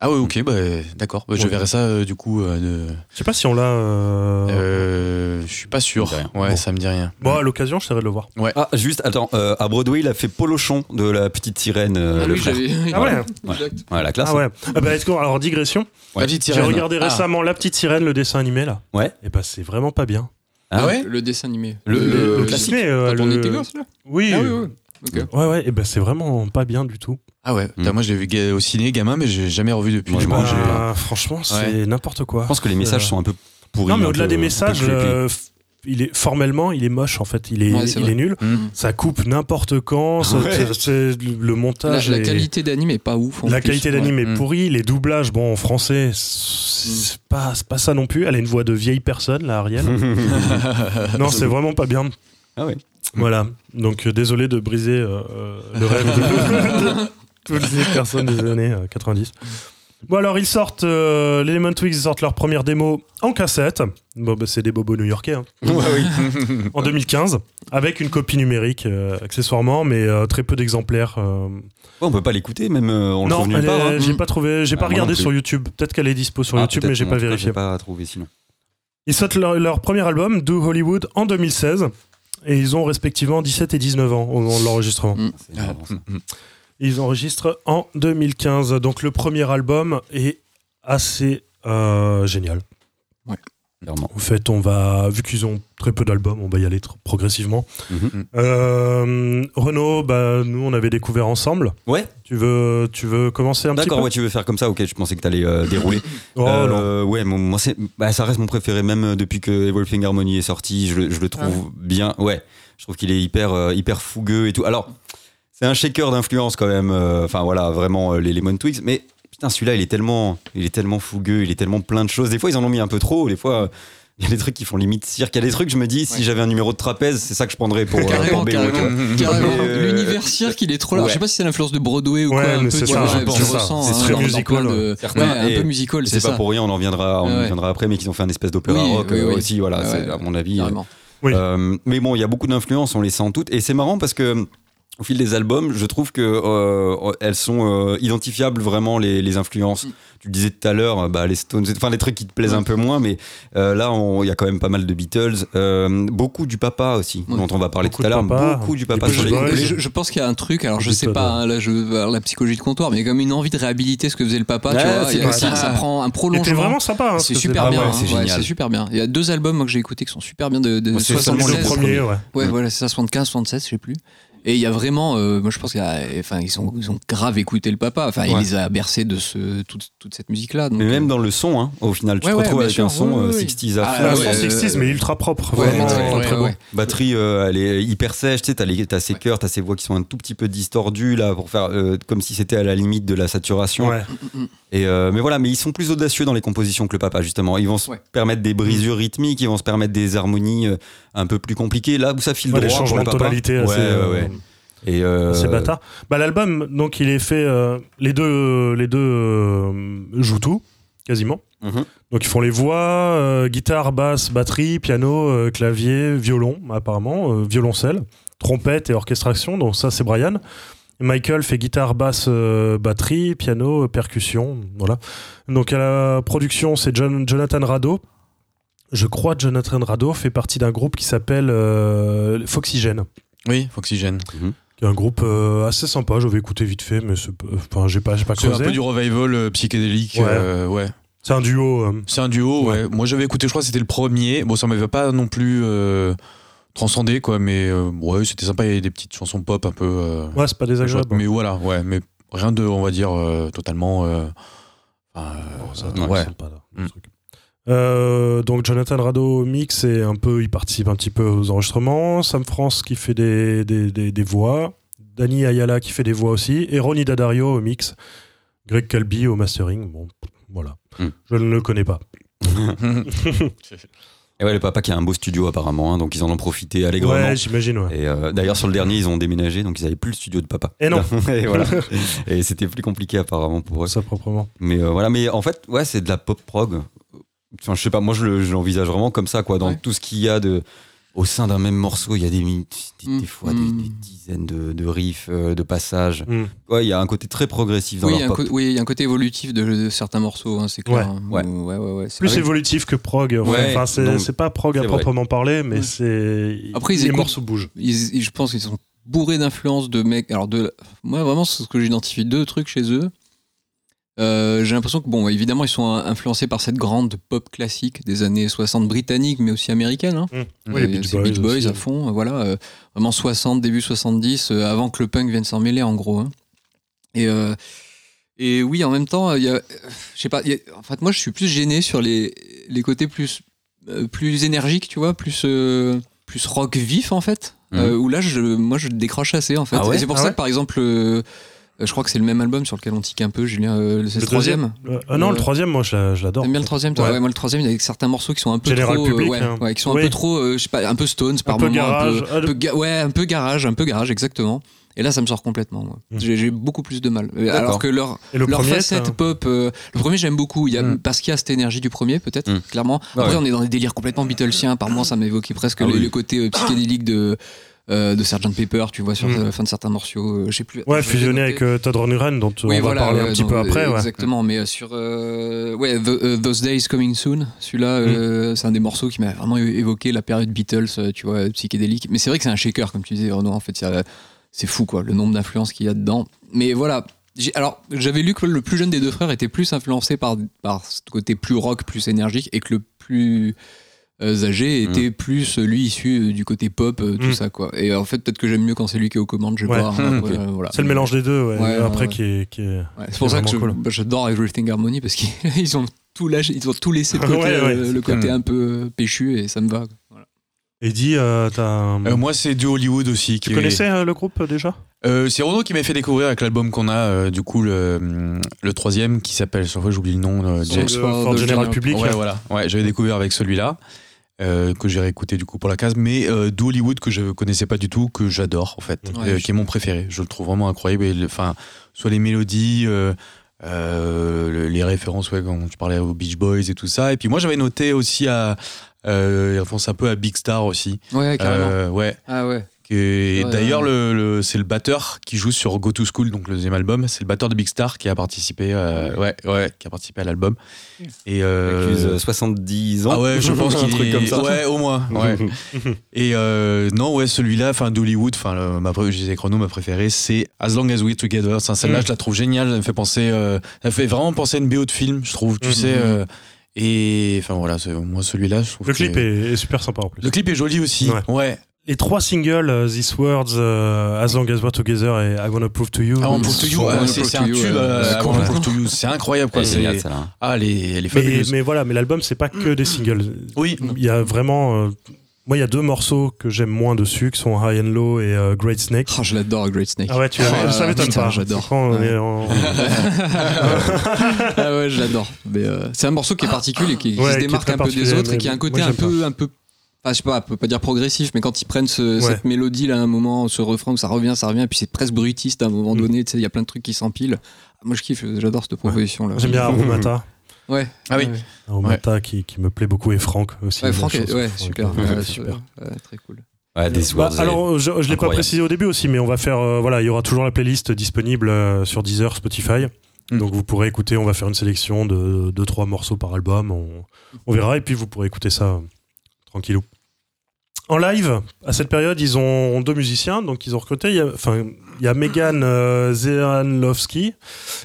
Ah ouais, ok, bah, d'accord. Bah, je Ouais. verrai ça euh, du coup. euh, de- Je sais pas si on l'a. euh, Euh, je suis pas sûr. Ça me dit rien. Ouais, Bon. ça me dit rien. Bon, à l'occasion, j'essaierai de le voir. Ah, juste, attends, euh, à Broadway, il a fait Polochon de la petite sirène. euh, Ah le oui, frère. Ah ouais (laughs) Exact. Ouais, la classe. Ah ouais. Ah bah, est-ce qu'on- alors, digression. Ouais. La petite J'ai regardé Ah. récemment La Petite Sirène, le dessin animé là. Ouais. Et bah, c'est vraiment pas bien. Ah ouais Le dessin animé. Le- le- le classique. euh, Quand on était gosse, là Oui. Ah oui, oui. Ok. Ouais, ouais. Et bah, c'est vraiment pas bien du tout. Ah ouais. Hmm. Moi, je l'ai vu au ciné gamin, mais j'ai jamais revu depuis. Moi, Bah, franchement, c'est n'importe quoi. Je pense que les messages Euh, sont un peu pourris. Non, mais un au-delà des messages, euh, il est formellement, il est moche en fait. Il est, Ouais, il est nul. Hmm. Ça coupe n'importe quand. ça- Ouais. c'est- c'est- le La, montage. la est- qualité d'anime est pas ouf. en La plus. qualité d'anime est pourrie, les doublages, bon, en français, c'est pas, c'est pas ça non plus. Elle a une voix de vieille personne, là, Ariel. (laughs) non, c'est vraiment pas bien. Ah ouais. Voilà. Donc, euh, désolé de briser euh, euh, le rêve de, (laughs) (laughs) de toutes les personnes des années euh, 90. Bon alors ils sortent, euh, les Lemon Twigs ils sortent leur première démo en cassette. Bon bah, c'est des bobos new-yorkais. hein. (laughs) en 2015, avec une copie numérique euh, accessoirement, mais euh, très peu d'exemplaires. euh. Ouais, on peut pas l'écouter, même euh, on le nulle elle est- part. hein. j'ai pas trouvé, j'ai Ah, pas moi non regardé plus. sur YouTube. Peut-être qu'elle est dispo sur Ah, YouTube, peut-être, mais j'ai en pas tout cas, vérifié. J'ai pas trouvé sinon. Ils sortent leur, leur premier album, Do Hollywood, en 2016. Et ils ont respectivement 17 et 19 ans au moment de l'enregistrement. Mm. C'est marrant, ça. Ils enregistrent en 2015. Donc le premier album est assez euh, génial. Clairement. En fait, on va, vu qu'ils ont très peu d'albums, on va y aller progressivement. Mhm. Euh, Renaud, bah, nous on avait découvert ensemble. Ouais, Tu veux, tu veux commencer un petit peu? d'accord, ouais, tu veux faire comme ça, ok, je pensais que t'allais euh, dérouler. (laughs) Oh, Euh, non. ouais, moi, bah, ça reste mon préféré, même depuis que Evolving Harmony est sorti, je, le- je le trouve bien. Ouais, je trouve qu'il est hyper, euh, hyper fougueux et tout. Alors, c'est un shaker d'influence quand même. euh, Enfin voilà, vraiment euh, les Lemon Twigs, mais putain, celui-là, il est tellement, il est tellement fougueux, il est tellement plein de choses. Des fois, ils en ont mis un peu trop. Des fois, euh, il y a des trucs qui font limite cirque. Il y a des trucs, je me dis, si Ouais. j'avais un numéro de trapèze, c'est ça que je prendrais pour, euh, Carrément, pour tu vois. carrément. carrément. Euh, L'univers cirque, il est trop là. ouais. Je sais pas si c'est l'influence de Broadway ou Ouais, quoi. un mais peu, c'est tu ça, vois, je je pense ça. ressens, C'est hein, très dans- dans musical, plein de- Certains, Ouais, un peu musical, C'est pas ça. pour rien, on en viendra, on viendra après, mais qu'ils ont fait un espèce d'opéra Oui, rock oui, euh, oui. aussi, voilà, Ouais, c'est ouais. à mon avis. Euh, mais bon, il y a beaucoup d'influences, on les sent toutes. Et c'est marrant parce que au fil des albums, je trouve que euh, elles sont euh, identifiables vraiment les, les influences. Mm. Tu le disais tout à l'heure, bah, les Stones, enfin les trucs qui te plaisent un peu moins, mais euh, là il y a quand même pas mal de Beatles, euh, beaucoup du papa aussi, dont on va parler Beaucoup tout à l'heure, papa, beaucoup du papa sur les Boys. couplets. Je, je pense qu'il y a un truc, alors je sais pas, hein, là je la psychologie de comptoir, mais il y a comme une envie de réhabiliter ce que faisait le papa, tu Ouais, vois. c'est Il y a- pas ça, prend un C'était prolongement. vraiment sympa. hein, ce C'est super bien, ouais, hein, c'est c'est super bien. Il y a deux albums moi, que j'ai écoutés qui sont super bien de, de Moi, c'est seulement C'était le 76. premier, ouais. Ouais, voilà, c'est ça, 75, 76, je sais plus. Et il y a vraiment, euh, moi je pense qu'il y a, enfin ils ont, ils ont grave écouté le papa. Enfin, il Ouais. les a bercés de ce, toute, toute cette musique-là. Mais même euh, dans le son, hein, au final, tu Ouais, te ouais, retrouves avec sûr, un son ouais, euh, ouais, ouais. 60s à Ah, fond. La ouais, chanson euh, 60s, mais ultra propre. Ouais, vraiment, très, très, ouais, très beau. ouais. Batterie, euh, elle est hyper sèche, tu sais, t'as, les- t'as ses chœurs, t'as ses voix qui sont un tout petit peu distordues, là, pour faire euh, comme si c'était à la limite de la saturation. Ouais. Et euh, mais voilà, mais ils sont plus audacieux dans les compositions que le papa, justement. Ils vont se Ouais. permettre des brisures rythmiques, ils vont se permettre des harmonies euh, un peu plus compliquées. Là où ça file Ouais, les droit pour changements de tonalité assez, ouais, euh. Et euh, assez bâtard. Bah, L'album, donc, il est fait. euh, les deux, les deux euh, jouent tout, quasiment. mhm. Donc, ils font les voix, euh, guitare, basse, batterie, piano, euh, clavier, violon, apparemment, euh, violoncelle, trompette et orchestration. Donc, ça, c'est Brian. Michael fait guitare, basse, euh, batterie, piano, euh, percussion. Voilà. Donc, à la production, c'est John- Jonathan Rado. Je crois que Jonathan Rado fait partie d'un groupe qui s'appelle euh, Foxygène. Oui, Oxygène. qui est un groupe euh, assez sympa. J'avais écouté vite fait, mais pas- enfin, j'ai pas, j'ai pas C'est un peu du revival euh, psychédélique. Ouais. euh, ouais. C'est un duo. euh, C'est un duo, ouais. Moi j'avais écouté, je crois que c'était le premier. Bon, ça m'avait pas non plus euh, transcendé, quoi, mais euh, ouais, c'était sympa. Il y avait des petites chansons pop un peu. euh, Ouais, c'est pas désagréable. mais voilà, ouais, mais rien de, on va dire, euh, totalement. euh, euh, Ça, ouais. ouais. sympa, là, le Mm. truc. Euh, donc Jonathan Rado au mix et un peu il participe un petit peu aux enregistrements Sam France qui fait des, des, des, des voix Danny Ayala qui fait des voix aussi et Ronnie Dadario au mix Greg Calbi au mastering bon voilà Mm. je ne le connais pas (laughs) Et ouais, le papa qui a un beau studio apparemment, hein, donc ils en ont profité allègrement. ouais j'imagine ouais. Et euh, d'ailleurs sur le dernier ils ont déménagé donc ils avaient plus le studio de papa. Et non. (laughs) et voilà. (laughs) Et c'était plus compliqué apparemment pour eux. ça proprement Mais euh, voilà, mais en fait ouais c'est de la pop prog. Enfin je sais pas, moi je, le- je l'envisage vraiment comme ça quoi. Dans Ouais. tout ce qu'il y a de au sein d'un même morceau, il y a des, mi- des, Mm. des fois des, Mm. des dizaines de, de riffs, euh, de passages. Mm. Ouais, il y a un côté très progressif dans Oui, il y, leur pop. oui, il y a un côté évolutif de, de certains morceaux, hein, c'est clair. hein. Ouais. Où- ouais, ouais, ouais, c'est plus vrai. évolutif que prog enfin c'est pas prog à vrai. proprement parler mais Ouais. c'est Après, ils les écoutent- morceaux bougent Ils- ils- je pense qu'ils sont bourrés d'influences de mecs. Alors, de, moi, vraiment, c'est ce que j'identifie deux trucs chez eux. Euh, J'ai l'impression que, bon, évidemment, ils sont influencés par cette grande pop classique des années 60 britanniques, mais aussi américaine. Hein. Oui, les Et Beach Boys Beach Boys aussi. à fond, euh, voilà. euh, vraiment 60, début 70, euh, avant que le punk vienne s'en mêler, en gros. hein. Et, euh, et oui, en même temps, il y a, euh, je sais pas, il y a- en fait, moi, je suis plus gêné sur les, les côtés plus, euh, plus énergiques, tu vois, plus, euh, plus rock vif, en fait. Euh, où là, je, moi, je décroche assez, en fait. Ah ouais? Et c'est pour Ah ça ouais? que, par exemple, euh, Euh, je crois que c'est le même album sur lequel on tique un peu, Julien. euh, c'est le, Le troisième. Euh, ah non, Euh, le troisième, moi, je l'a- je l'adore. T'aimes bien le troisième toi Ouais. Ouais, moi le troisième, il y a certains morceaux qui sont un peu Général trop, euh, Public, ouais, hein. ouais, qui sont Oui. un peu trop, euh, je sais pas, un peu Stones par Un peu moment, garage. un peu, peu ga- ouais, un peu garage, un peu garage, exactement. Et là, ça me sort complètement. moi. Mm. J'ai beaucoup plus de mal. Euh, Alors que leur le leur premier, facette ça- pop, euh, le premier j'aime beaucoup. Il y a, Mm. parce qu'il y a cette énergie du premier peut-être, Mm. clairement. Ah Après, ouais. on est dans des délires complètement Beatlesiens. Par moment, ça m'évoquait presque Ah le, oui. le côté euh, psychédélique de euh, de Sgt Pepper, tu vois, sur Mm. la fin de certains morceaux. euh, je sais plus. Ouais, fusionné avec euh, Todd Rundgren, dont Oui, on va parler un petit peu après. ouais. Exactement, mais euh, sur euh, ouais, The- euh, Those Days Coming Soon, celui-là, Mm. euh, c'est un des morceaux qui m'a vraiment évoqué la période Beatles, euh, tu vois, psychédélique. Mais c'est vrai que c'est un shaker, comme tu disais, Renaud. En fait, c'est fou, quoi, le nombre d'influences qu'il y a dedans. Mais voilà. j'ai- Alors, j'avais lu que le plus jeune des deux frères était plus influencé par, par ce côté plus rock, plus énergique, et que le plus euh, âgé était plus, euh, lui, issu euh, du côté pop, euh, tout Mm. ça, quoi. Et euh, en fait, peut-être que j'aime mieux quand c'est lui qui est aux commandes, je sais Ouais. pas. hein, (laughs) euh, voilà. C'est le mélange des deux, ouais. Ouais, Après, ouais. Qui, est, qui est- Ouais, c'est pour ça que cool. bah, j'adore Everything Harmony parce qu'ils (laughs) ils ont tout lâché, ils ont tout laissé de (laughs) côté, Ouais, ouais, euh, c'est le côté un peu péchu et ça me va. Voilà. Eddie, euh, t'as Euh, moi, c'est du Hollywood aussi. tu qui connaissais euh, le groupe euh, déjà? Euh, c'est Renaud qui m'a fait découvrir avec l'album qu'on a, euh, du coup, le, le troisième qui s'appelle, chaque fois j'oublie le nom, euh, James- de- for for the General General Public. Ouais, voilà. Ouais, j'avais découvert avec celui-là. Euh, que j'ai réécouté du coup pour la case, mais euh, du Hollywood que je connaissais pas du tout, que j'adore en fait, Ouais, euh, je- qui est mon préféré. Je le trouve vraiment incroyable. Le- Enfin, soit les mélodies, euh, euh, le- les références, ouais, quand tu parlais aux Beach Boys et tout ça. Et puis moi j'avais noté aussi à, euh, il refonce un peu à Big Star aussi. Ouais, carrément. Euh, ouais. Ah ouais. Ouais, d'ailleurs, ouais. le, le- c'est le batteur qui joue sur Go to School, donc le deuxième album. C'est le batteur de Big Star qui a participé, euh, ouais, ouais, qui a participé à l'album. Et euh, Accuse, euh, 70 ans. ah ouais, je pense (laughs) Un qu'il truc est comme ça. Ouais, au moins. Ouais. (laughs) Et euh, non, ouais, celui-là, enfin d'Hollywood, enfin ma disais Chrono, ma préférée, c'est As Long as We're Together. Enfin, Celle-là, Mm. je la trouve géniale. Elle me fait penser, euh, elle fait vraiment penser à une BO de film, je trouve. Tu Mhm. sais. euh, et enfin voilà, moi celui-là, je trouve. Le que- clip est, est super sympa en plus. Le clip est joli aussi. Ouais. Ouais. Les trois singles, euh, These Words, euh, As Long as We're Together et I Wanna Prove to You. Ah, on ils Prove to You, euh, c'est c'est un tube. euh, c'est I Wanna complètement. Prove to You, c'est incroyable quoi. C'est celle-là. ah, elle est, elle est mais, fabuleuse. mais voilà, mais l'album, c'est pas que des singles. Oui. Il y a vraiment. euh, moi, il y a deux morceaux que j'aime moins dessus, qui sont High and Low et euh, Great Snake. Ah, je l'adore, Great Snake. Ah ouais, tu Ah, ça m'étonne pas. j'adore. C'est Ouais. en- (laughs) ah ouais, je l'adore. Mais euh, c'est un morceau qui est particulier, qui, qui Ouais, se démarque un peu des autres et qui a un côté peu, un peu. Enfin, je sais pas, on peut pas dire progressif, mais quand ils prennent ce- Ouais. cette mélodie là, à un moment, ce refrain où ça revient, ça revient, et puis c'est presque brutiste à un moment Mm. donné. Tu sais, il y a plein de trucs qui s'empilent. Moi, je kiffe. J'adore cette proposition là. J'aime bien Aromata. Ouais. Ah oui. Ouais, Aromata qui, qui me plaît beaucoup et Franck aussi. Ouais, Franck, est- ouais, super. euh, Ouais, super. ouais, très cool. Ouais, des Bah, alors, je, je l'ai pas précisé au début aussi, mais on va faire. euh, voilà, il y aura toujours la playlist disponible euh, sur Deezer, Spotify. Mm. Donc vous pourrez écouter. On va faire une sélection de 2-3 morceaux par album. On, on verra et puis vous pourrez écouter ça euh, tranquillou. En live, à cette période, ils ont deux musiciens, donc ils ont recruté. Il y a, Megan euh,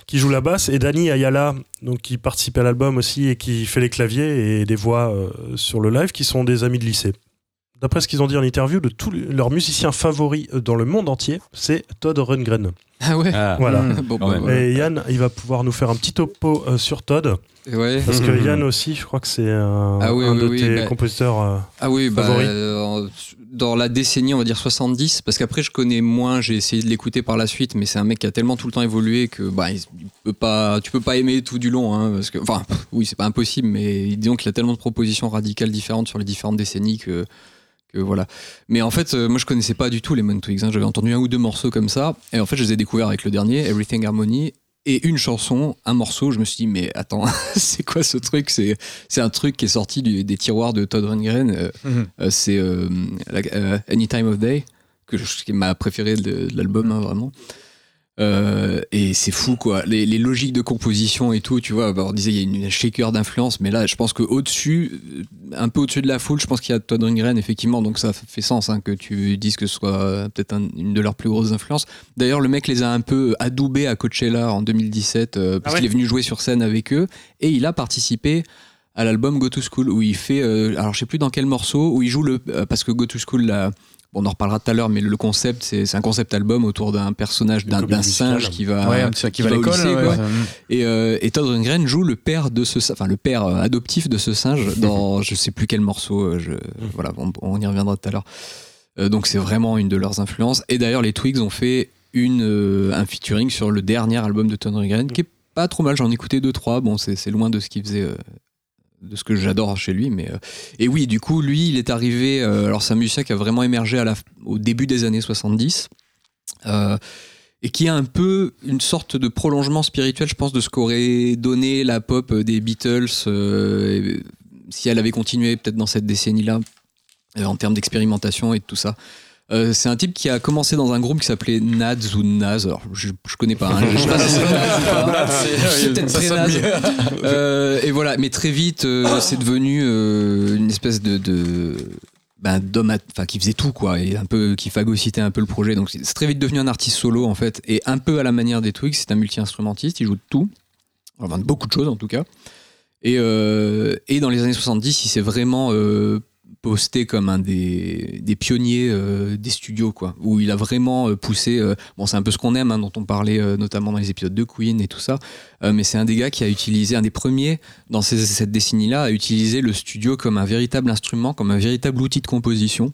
qui joue la basse et Danny Ayala, qui participe à l'album aussi et qui fait les claviers et des voix euh, sur le live, qui sont des amis de lycée. D'après ce qu'ils ont dit en interview, de tous leurs musiciens favoris euh, dans le monde entier, c'est Todd Rundgren. Ah ouais. Ah. Voilà. Mm. Bon, Quand bah. Et Yann, il va pouvoir nous faire un petit topo euh, sur Todd, Et ouais. parce que. (laughs) Yann aussi, je crois que c'est un, Ah oui, un oui, de oui, tes bah- compositeurs. euh, Ah oui, bah, Favori euh, dans la décennie, on va dire 70, parce qu'après je connais moins, j'ai essayé de l'écouter par la suite, mais c'est un mec qui a tellement tout le temps évolué que bah, il peut pas, tu peux pas aimer tout du long, hein, parce que, enfin, oui, c'est pas impossible, mais disons qu'il a tellement de propositions radicales différentes sur les différentes décennies que, que voilà. Mais en fait, euh, moi je connaissais pas du tout les Moon Twigs, hein, j'avais entendu un ou deux morceaux comme ça, et en fait je les ai découverts avec le dernier, Everything Harmony. Et une chanson, un morceau, je me suis dit, mais attends, (laughs) c'est quoi ce truc? C'est c'est un truc qui est sorti du- des tiroirs de Todd Rundgren. euh, (laughs) Mhm. euh, c'est euh, la- Any Time of Day, que je- qui est ma préférée de, de l'album, hein, vraiment. Euh, et c'est fou, quoi. Les, les logiques de composition et tout, tu vois. bah, on disait, il y a une, un shaker d'influence, mais là, je pense qu'au-dessus, euh, un peu au-dessus de la foule, je pense qu'il y a Todd Rundgren, effectivement. Donc ça fait sens hein, que tu dises que ce soit euh, peut-être un- une de leurs plus grosses influences. D'ailleurs, le mec les a un peu adoubés à Coachella en 2017, euh, parce Ah ouais qu'il est venu jouer sur scène avec eux. Et il a participé à l'album Go to School où il fait euh, alors je sais plus dans quel morceau où il joue le parce que Go to School là, bon, on en reparlera tout à l'heure mais le, concept c'est un concept album autour d'un personnage d'un singe qui va Ouais, qui va à au l'école. lycée, ouais, quoi. ça- et, euh, et Todd Rundgren joue le père de ce enfin le père euh, adoptif de ce singe (laughs) dans je sais plus quel morceau euh, je voilà on, on y reviendra tout à l'heure Euh, donc c'est vraiment une de leurs influences et d'ailleurs les Twigs ont fait une, euh, un featuring sur le dernier album de Tony Rundgren, qui est pas trop mal. J'en ai écouté deux, trois. Bon, c'est c'est loin de ce qu'il faisait. Euh, de ce que j'adore chez lui, mais euh, et oui, du coup, lui, il est arrivé. euh, alors, c'est un musicien qui a vraiment émergé au début des années 70. euh, et qui a un peu une sorte de prolongement spirituel, je pense, de ce qu'aurait donné la pop des Beatles euh, si elle avait continué peut-être dans cette décennie-là, euh, en termes d'expérimentation et de tout ça. Euh, c'est un type qui a commencé dans un groupe qui s'appelait Nads ou Naz. Alors, je, je connais pas. hein, je sais pas si c'est Naz peut-être très mieux. Euh, et voilà, mais très vite, euh, c'est devenu une espèce de, de ben, d'homme, enfin qui faisait tout quoi, et un peu qui phagocytait un peu le projet. Donc c'est c'est très vite devenu un artiste solo en fait, et un peu à la manière des Twigs, c'est un multi-instrumentiste, il joue de tout, enfin de beaucoup de choses en tout cas. Et, euh, et dans les années 70, il s'est vraiment euh, posté comme un des, des pionniers euh, des studios, quoi, où il a vraiment euh, poussé. euh, bon, c'est un peu ce qu'on aime, hein, dont on parlait notamment dans les épisodes de Queen et tout ça, mais c'est un des gars qui a utilisé, un des premiers dans cette décennie-là, à utiliser le studio comme un véritable instrument, comme un véritable outil de composition,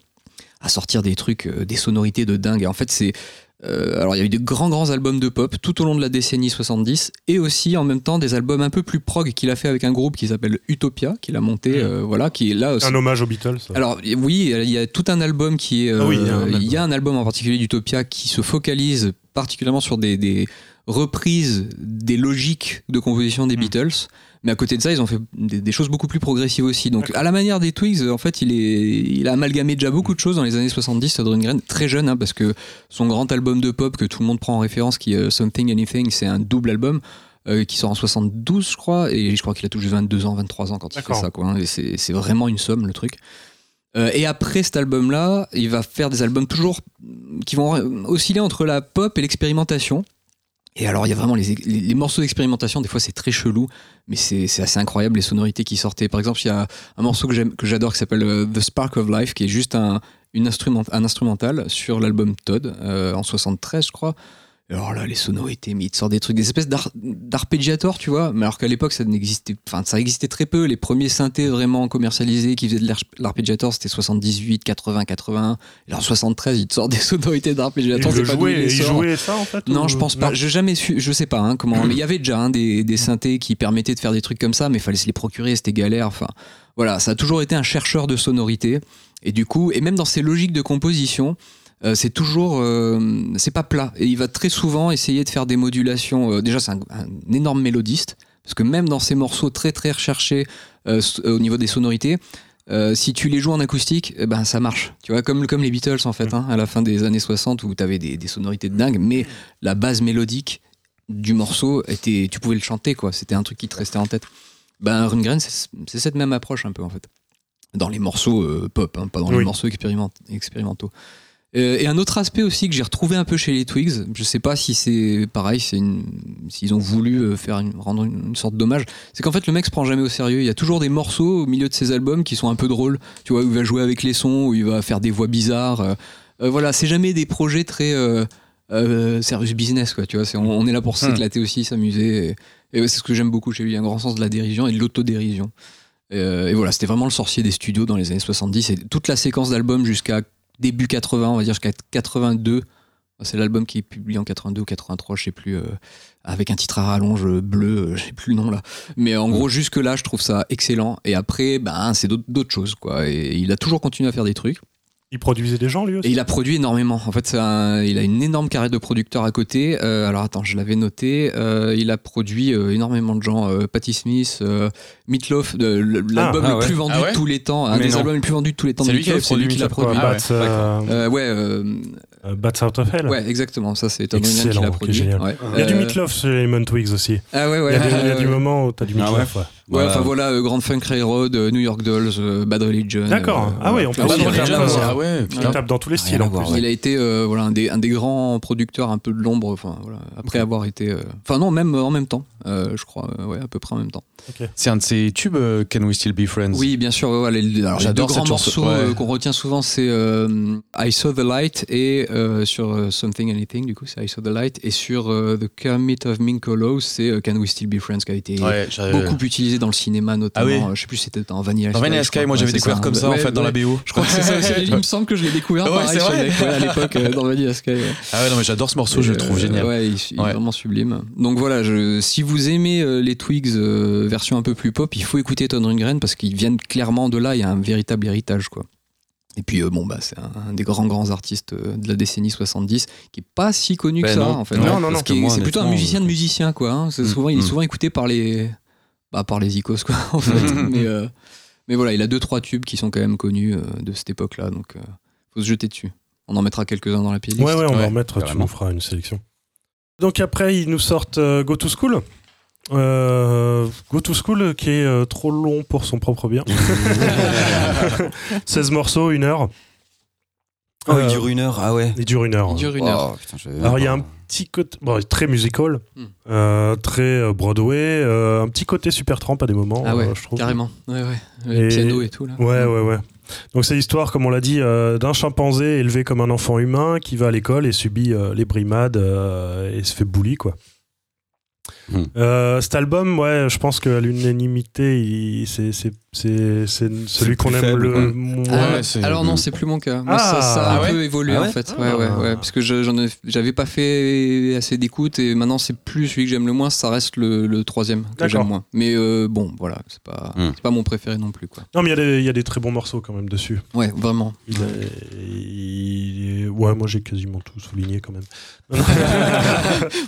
à sortir des trucs, des sonorités de dingue. Et en fait, c'est. Euh, alors, il y a eu de grands, grands albums de pop tout au long de la décennie 70 et aussi en même temps des albums un peu plus prog qu'il a fait avec un groupe qui s'appelle Utopia, qu'il a monté, euh, voilà, qui est là aussi. Un hommage aux Beatles. ça. Alors oui, il y a tout un album qui est. euh, Ah oui, il y a un il y a album. un album en particulier d'Utopia qui se focalise particulièrement sur des, des reprises des logiques de composition des Mm. Beatles. Mais à côté de ça, ils ont fait des, des choses beaucoup plus progressives aussi. Donc, à la manière des Twigs, en fait, il, est, il a amalgamé déjà beaucoup de choses dans les années 70, Todd Rundgren, très jeune, hein, parce que son grand album de pop que tout le monde prend en référence, qui est euh, Something Anything, c'est un double album. euh, qui sort en 72, je crois, et je crois qu'il a tout juste 22 ans, 23 ans quand il fait ça, quoi. hein, et c'est c'est vraiment une somme, le truc. Euh, et après cet album-là, il va faire des albums toujours qui vont osciller entre la pop et l'expérimentation. Et alors, il y a vraiment les, morceaux d'expérimentation, des fois c'est très chelou, mais c'est assez incroyable les sonorités qui sortaient. Par exemple, il y a un morceau que j'adore qui s'appelle euh, The Spark of Life, qui est juste un instrumental sur l'album Todd euh, en 73, je crois. Alors là, les sonorités, mais il te sort des trucs, des espèces d'ar- d'arpégiators, tu vois. Mais alors qu'à l'époque, ça n'existait, enfin, ça existait très peu. Les premiers synthés vraiment commercialisés qui faisaient de l'arp- l'arpégiator, c'était 78, 80, 81. Et alors 73, il te sort des sonorités d'arpégiator. il jouait, il ça en fait Non, ou- je pense pas. J'ai jamais su, je sais pas hein, comment. Mais il y avait déjà hein, des, des synthés qui permettaient de faire des trucs comme ça, mais il fallait se les procurer, c'était galère. Enfin, voilà, ça a toujours été un chercheur de sonorité. Et du coup, et même dans ses logiques de composition, euh, c'est toujours, euh, c'est pas plat. Et il va très souvent essayer de faire des modulations. euh, déjà, c'est un, un énorme mélodiste, parce que même dans ces morceaux très très recherchés au niveau des sonorités. euh, si tu les joues en acoustique, eh ben ça marche. Tu vois, comme, comme les Beatles en fait, hein, à la fin des années 60 où tu avais des, des sonorités de dingue, mais la base mélodique du morceau était, tu pouvais le chanter quoi. C'était un truc qui te restait en tête. Ben Rundgren, c'est cette même approche un peu en fait, dans les morceaux euh, pop, hein, pas dans les morceaux expériment- expérimentaux. Euh, et un autre aspect aussi que j'ai retrouvé un peu chez les Twigs, je sais pas si c'est pareil, c'est s'ils ont voulu euh, faire une, rendre une, une sorte d'hommage, c'est qu'en fait le mec se prend jamais au sérieux. Il y a toujours des morceaux au milieu de ses albums qui sont un peu drôles, tu vois, où il va jouer avec les sons, où il va faire des voix bizarres. euh, euh, voilà, c'est jamais des projets très euh, serious business, quoi. Tu vois, on, on est là pour s'éclater aussi, s'amuser. Et, et ouais, c'est ce que j'aime beaucoup chez lui, un grand sens de la dérision et de l'autodérision. Euh, et voilà, c'était vraiment le sorcier des studios dans les années 70 et toute la séquence d'albums jusqu'à début 80, on va dire jusqu'à 82. C'est l'album qui est publié en 82 ou 83, je sais plus, euh, avec un titre à rallonge bleu, euh, je sais plus le nom là. Mais en gros, jusque là, je trouve ça excellent. Et après, ben, c'est d'autres d'autres choses, quoi. Et il a toujours continué à faire des trucs. Il produisait des gens lui aussi. Et il a produit énormément. En fait, un- il a une énorme carrière de producteur à côté. Euh, alors attends, je l'avais noté. Euh, il a produit euh, énormément de gens. Euh, Patti Smith, euh, Meatloaf, l'album ah le ouais. plus vendu Ah ouais de tous les temps. Un Mais des non. albums les plus vendus de tous les temps. C'est de lui qui avait Meatloaf, c'est lui produit qui l'a produit. euh, Euh, ouais, Bats Out of Hell. ouais, exactement. Ça, c'est Tom qui Excellent, produit. génial. Ouais. Il y a du Meatloaf sur les Lemon Twigs aussi. Ah ouais, Il ouais. y a, des- il y a du moment où t'as du Ah Meatloaf. Ouais. Enfin voilà, euh, Grand Funk Railroad, euh, New York Dolls, euh, Bad Religion. D'accord. euh, Ah ouais, on peut ça. voir. Ah ouais, Il putain. tape dans tous les Rien styles en plus. ouais. Il a été euh, voilà, un, des, un des grands producteurs un peu de l'ombre, enfin, voilà, après avoir été. euh, Enfin, non, même en même temps, euh, je crois, euh, ouais, à peu près en même temps. C'est un de ces tubes, euh, Can We Still Be Friends Oui, bien sûr. ouais, les, alors, les deux J'adore grands morceaux ouais. euh, qu'on retient souvent, c'est euh, I Saw the Light et euh, sur euh, Something Anything, du coup, c'est I Saw the Light. Et sur euh, The Kermit of Minkolo, c'est euh, Can We Still Be Friends qui a été Ouais, beaucoup utilisé dans le cinéma, notamment. Ah oui Euh, Je sais plus si c'était dans Vanilla Dans Sky. Vanilla Sky, moi Ouais, j'avais découvert ça. comme ça en Ouais, fait dans la ouais. BO. Je crois que c'est (laughs) ça aussi. Il me semble que je l'ai découvert Ouais, pareil vrai. ouais, à l'époque euh, dans Vanilla Sky. ouais. (laughs) Ah ouais, non, mais j'adore ce morceau, je le trouve génial. Ouais, il, Ouais. est vraiment sublime. Donc voilà, si vous aimez les Twigs version un peu plus pop, il faut écouter Todd Rundgren parce qu'ils viennent clairement de là. Il y a un véritable héritage, quoi. Et puis euh, bon bah c'est un, un des grands grands artistes euh, de la décennie 70 qui est pas si connu que Ben ça non. en fait. Non, Ouais, non, non, c'est plutôt un musicien de euh, musicien quoi. hein. C'est Mm, souvent il est mm. souvent écouté par les bah, par les icos quoi en fait. (laughs) Mais euh, mais voilà il a deux trois tubes qui sont quand même connus euh, de cette époque là donc euh, faut se jeter dessus. On en mettra quelques uns dans la playlist. Ouais, ouais, on va en mettre, tu nous feras une sélection. Donc après, ils nous sortent euh, Go to School. Euh, Go to School euh, qui est euh, trop long pour son propre bien. (laughs) 16 morceaux, une heure. Ah Euh, il dure une heure. Ah ouais. Il dure une heure. Il dure une heure. Oh, putain, Alors il y a un petit côté bon, très musical, Hmm. euh, très Broadway, euh, un petit côté super tramp à des moments, Ah ouais, euh, je trouve. carrément. Ouais, ouais. Le Et- piano et tout là. Ouais, ouais, ouais. Donc c'est l'histoire, comme on l'a dit, euh, d'un chimpanzé élevé comme un enfant humain qui va à l'école et subit euh, les brimades euh, et se fait bully, quoi. Hmm. Euh, cet album, ouais, je pense qu'à l'unanimité, c'est c'est- c'est- c'est celui qu'on aime faible, le moins. Ah, Ouais, alors non, c'est plus mon cas. Moi, Ah, ça, ça a ah un peu évolué Ah en ouais fait. Ah. Ouais, ouais, ouais. Parce que j'avais pas fait assez d'écoute et maintenant c'est plus celui que j'aime le moins. Ça reste le, le troisième que D'accord. j'aime moins. Mais euh, bon, voilà, c'est pas, Hmm. c'est pas mon préféré non plus quoi. Non, mais il y a des- il y, a des très bons morceaux quand même dessus. Ouais, vraiment. Il est- il est- Ouais, moi j'ai quasiment tout souligné quand même.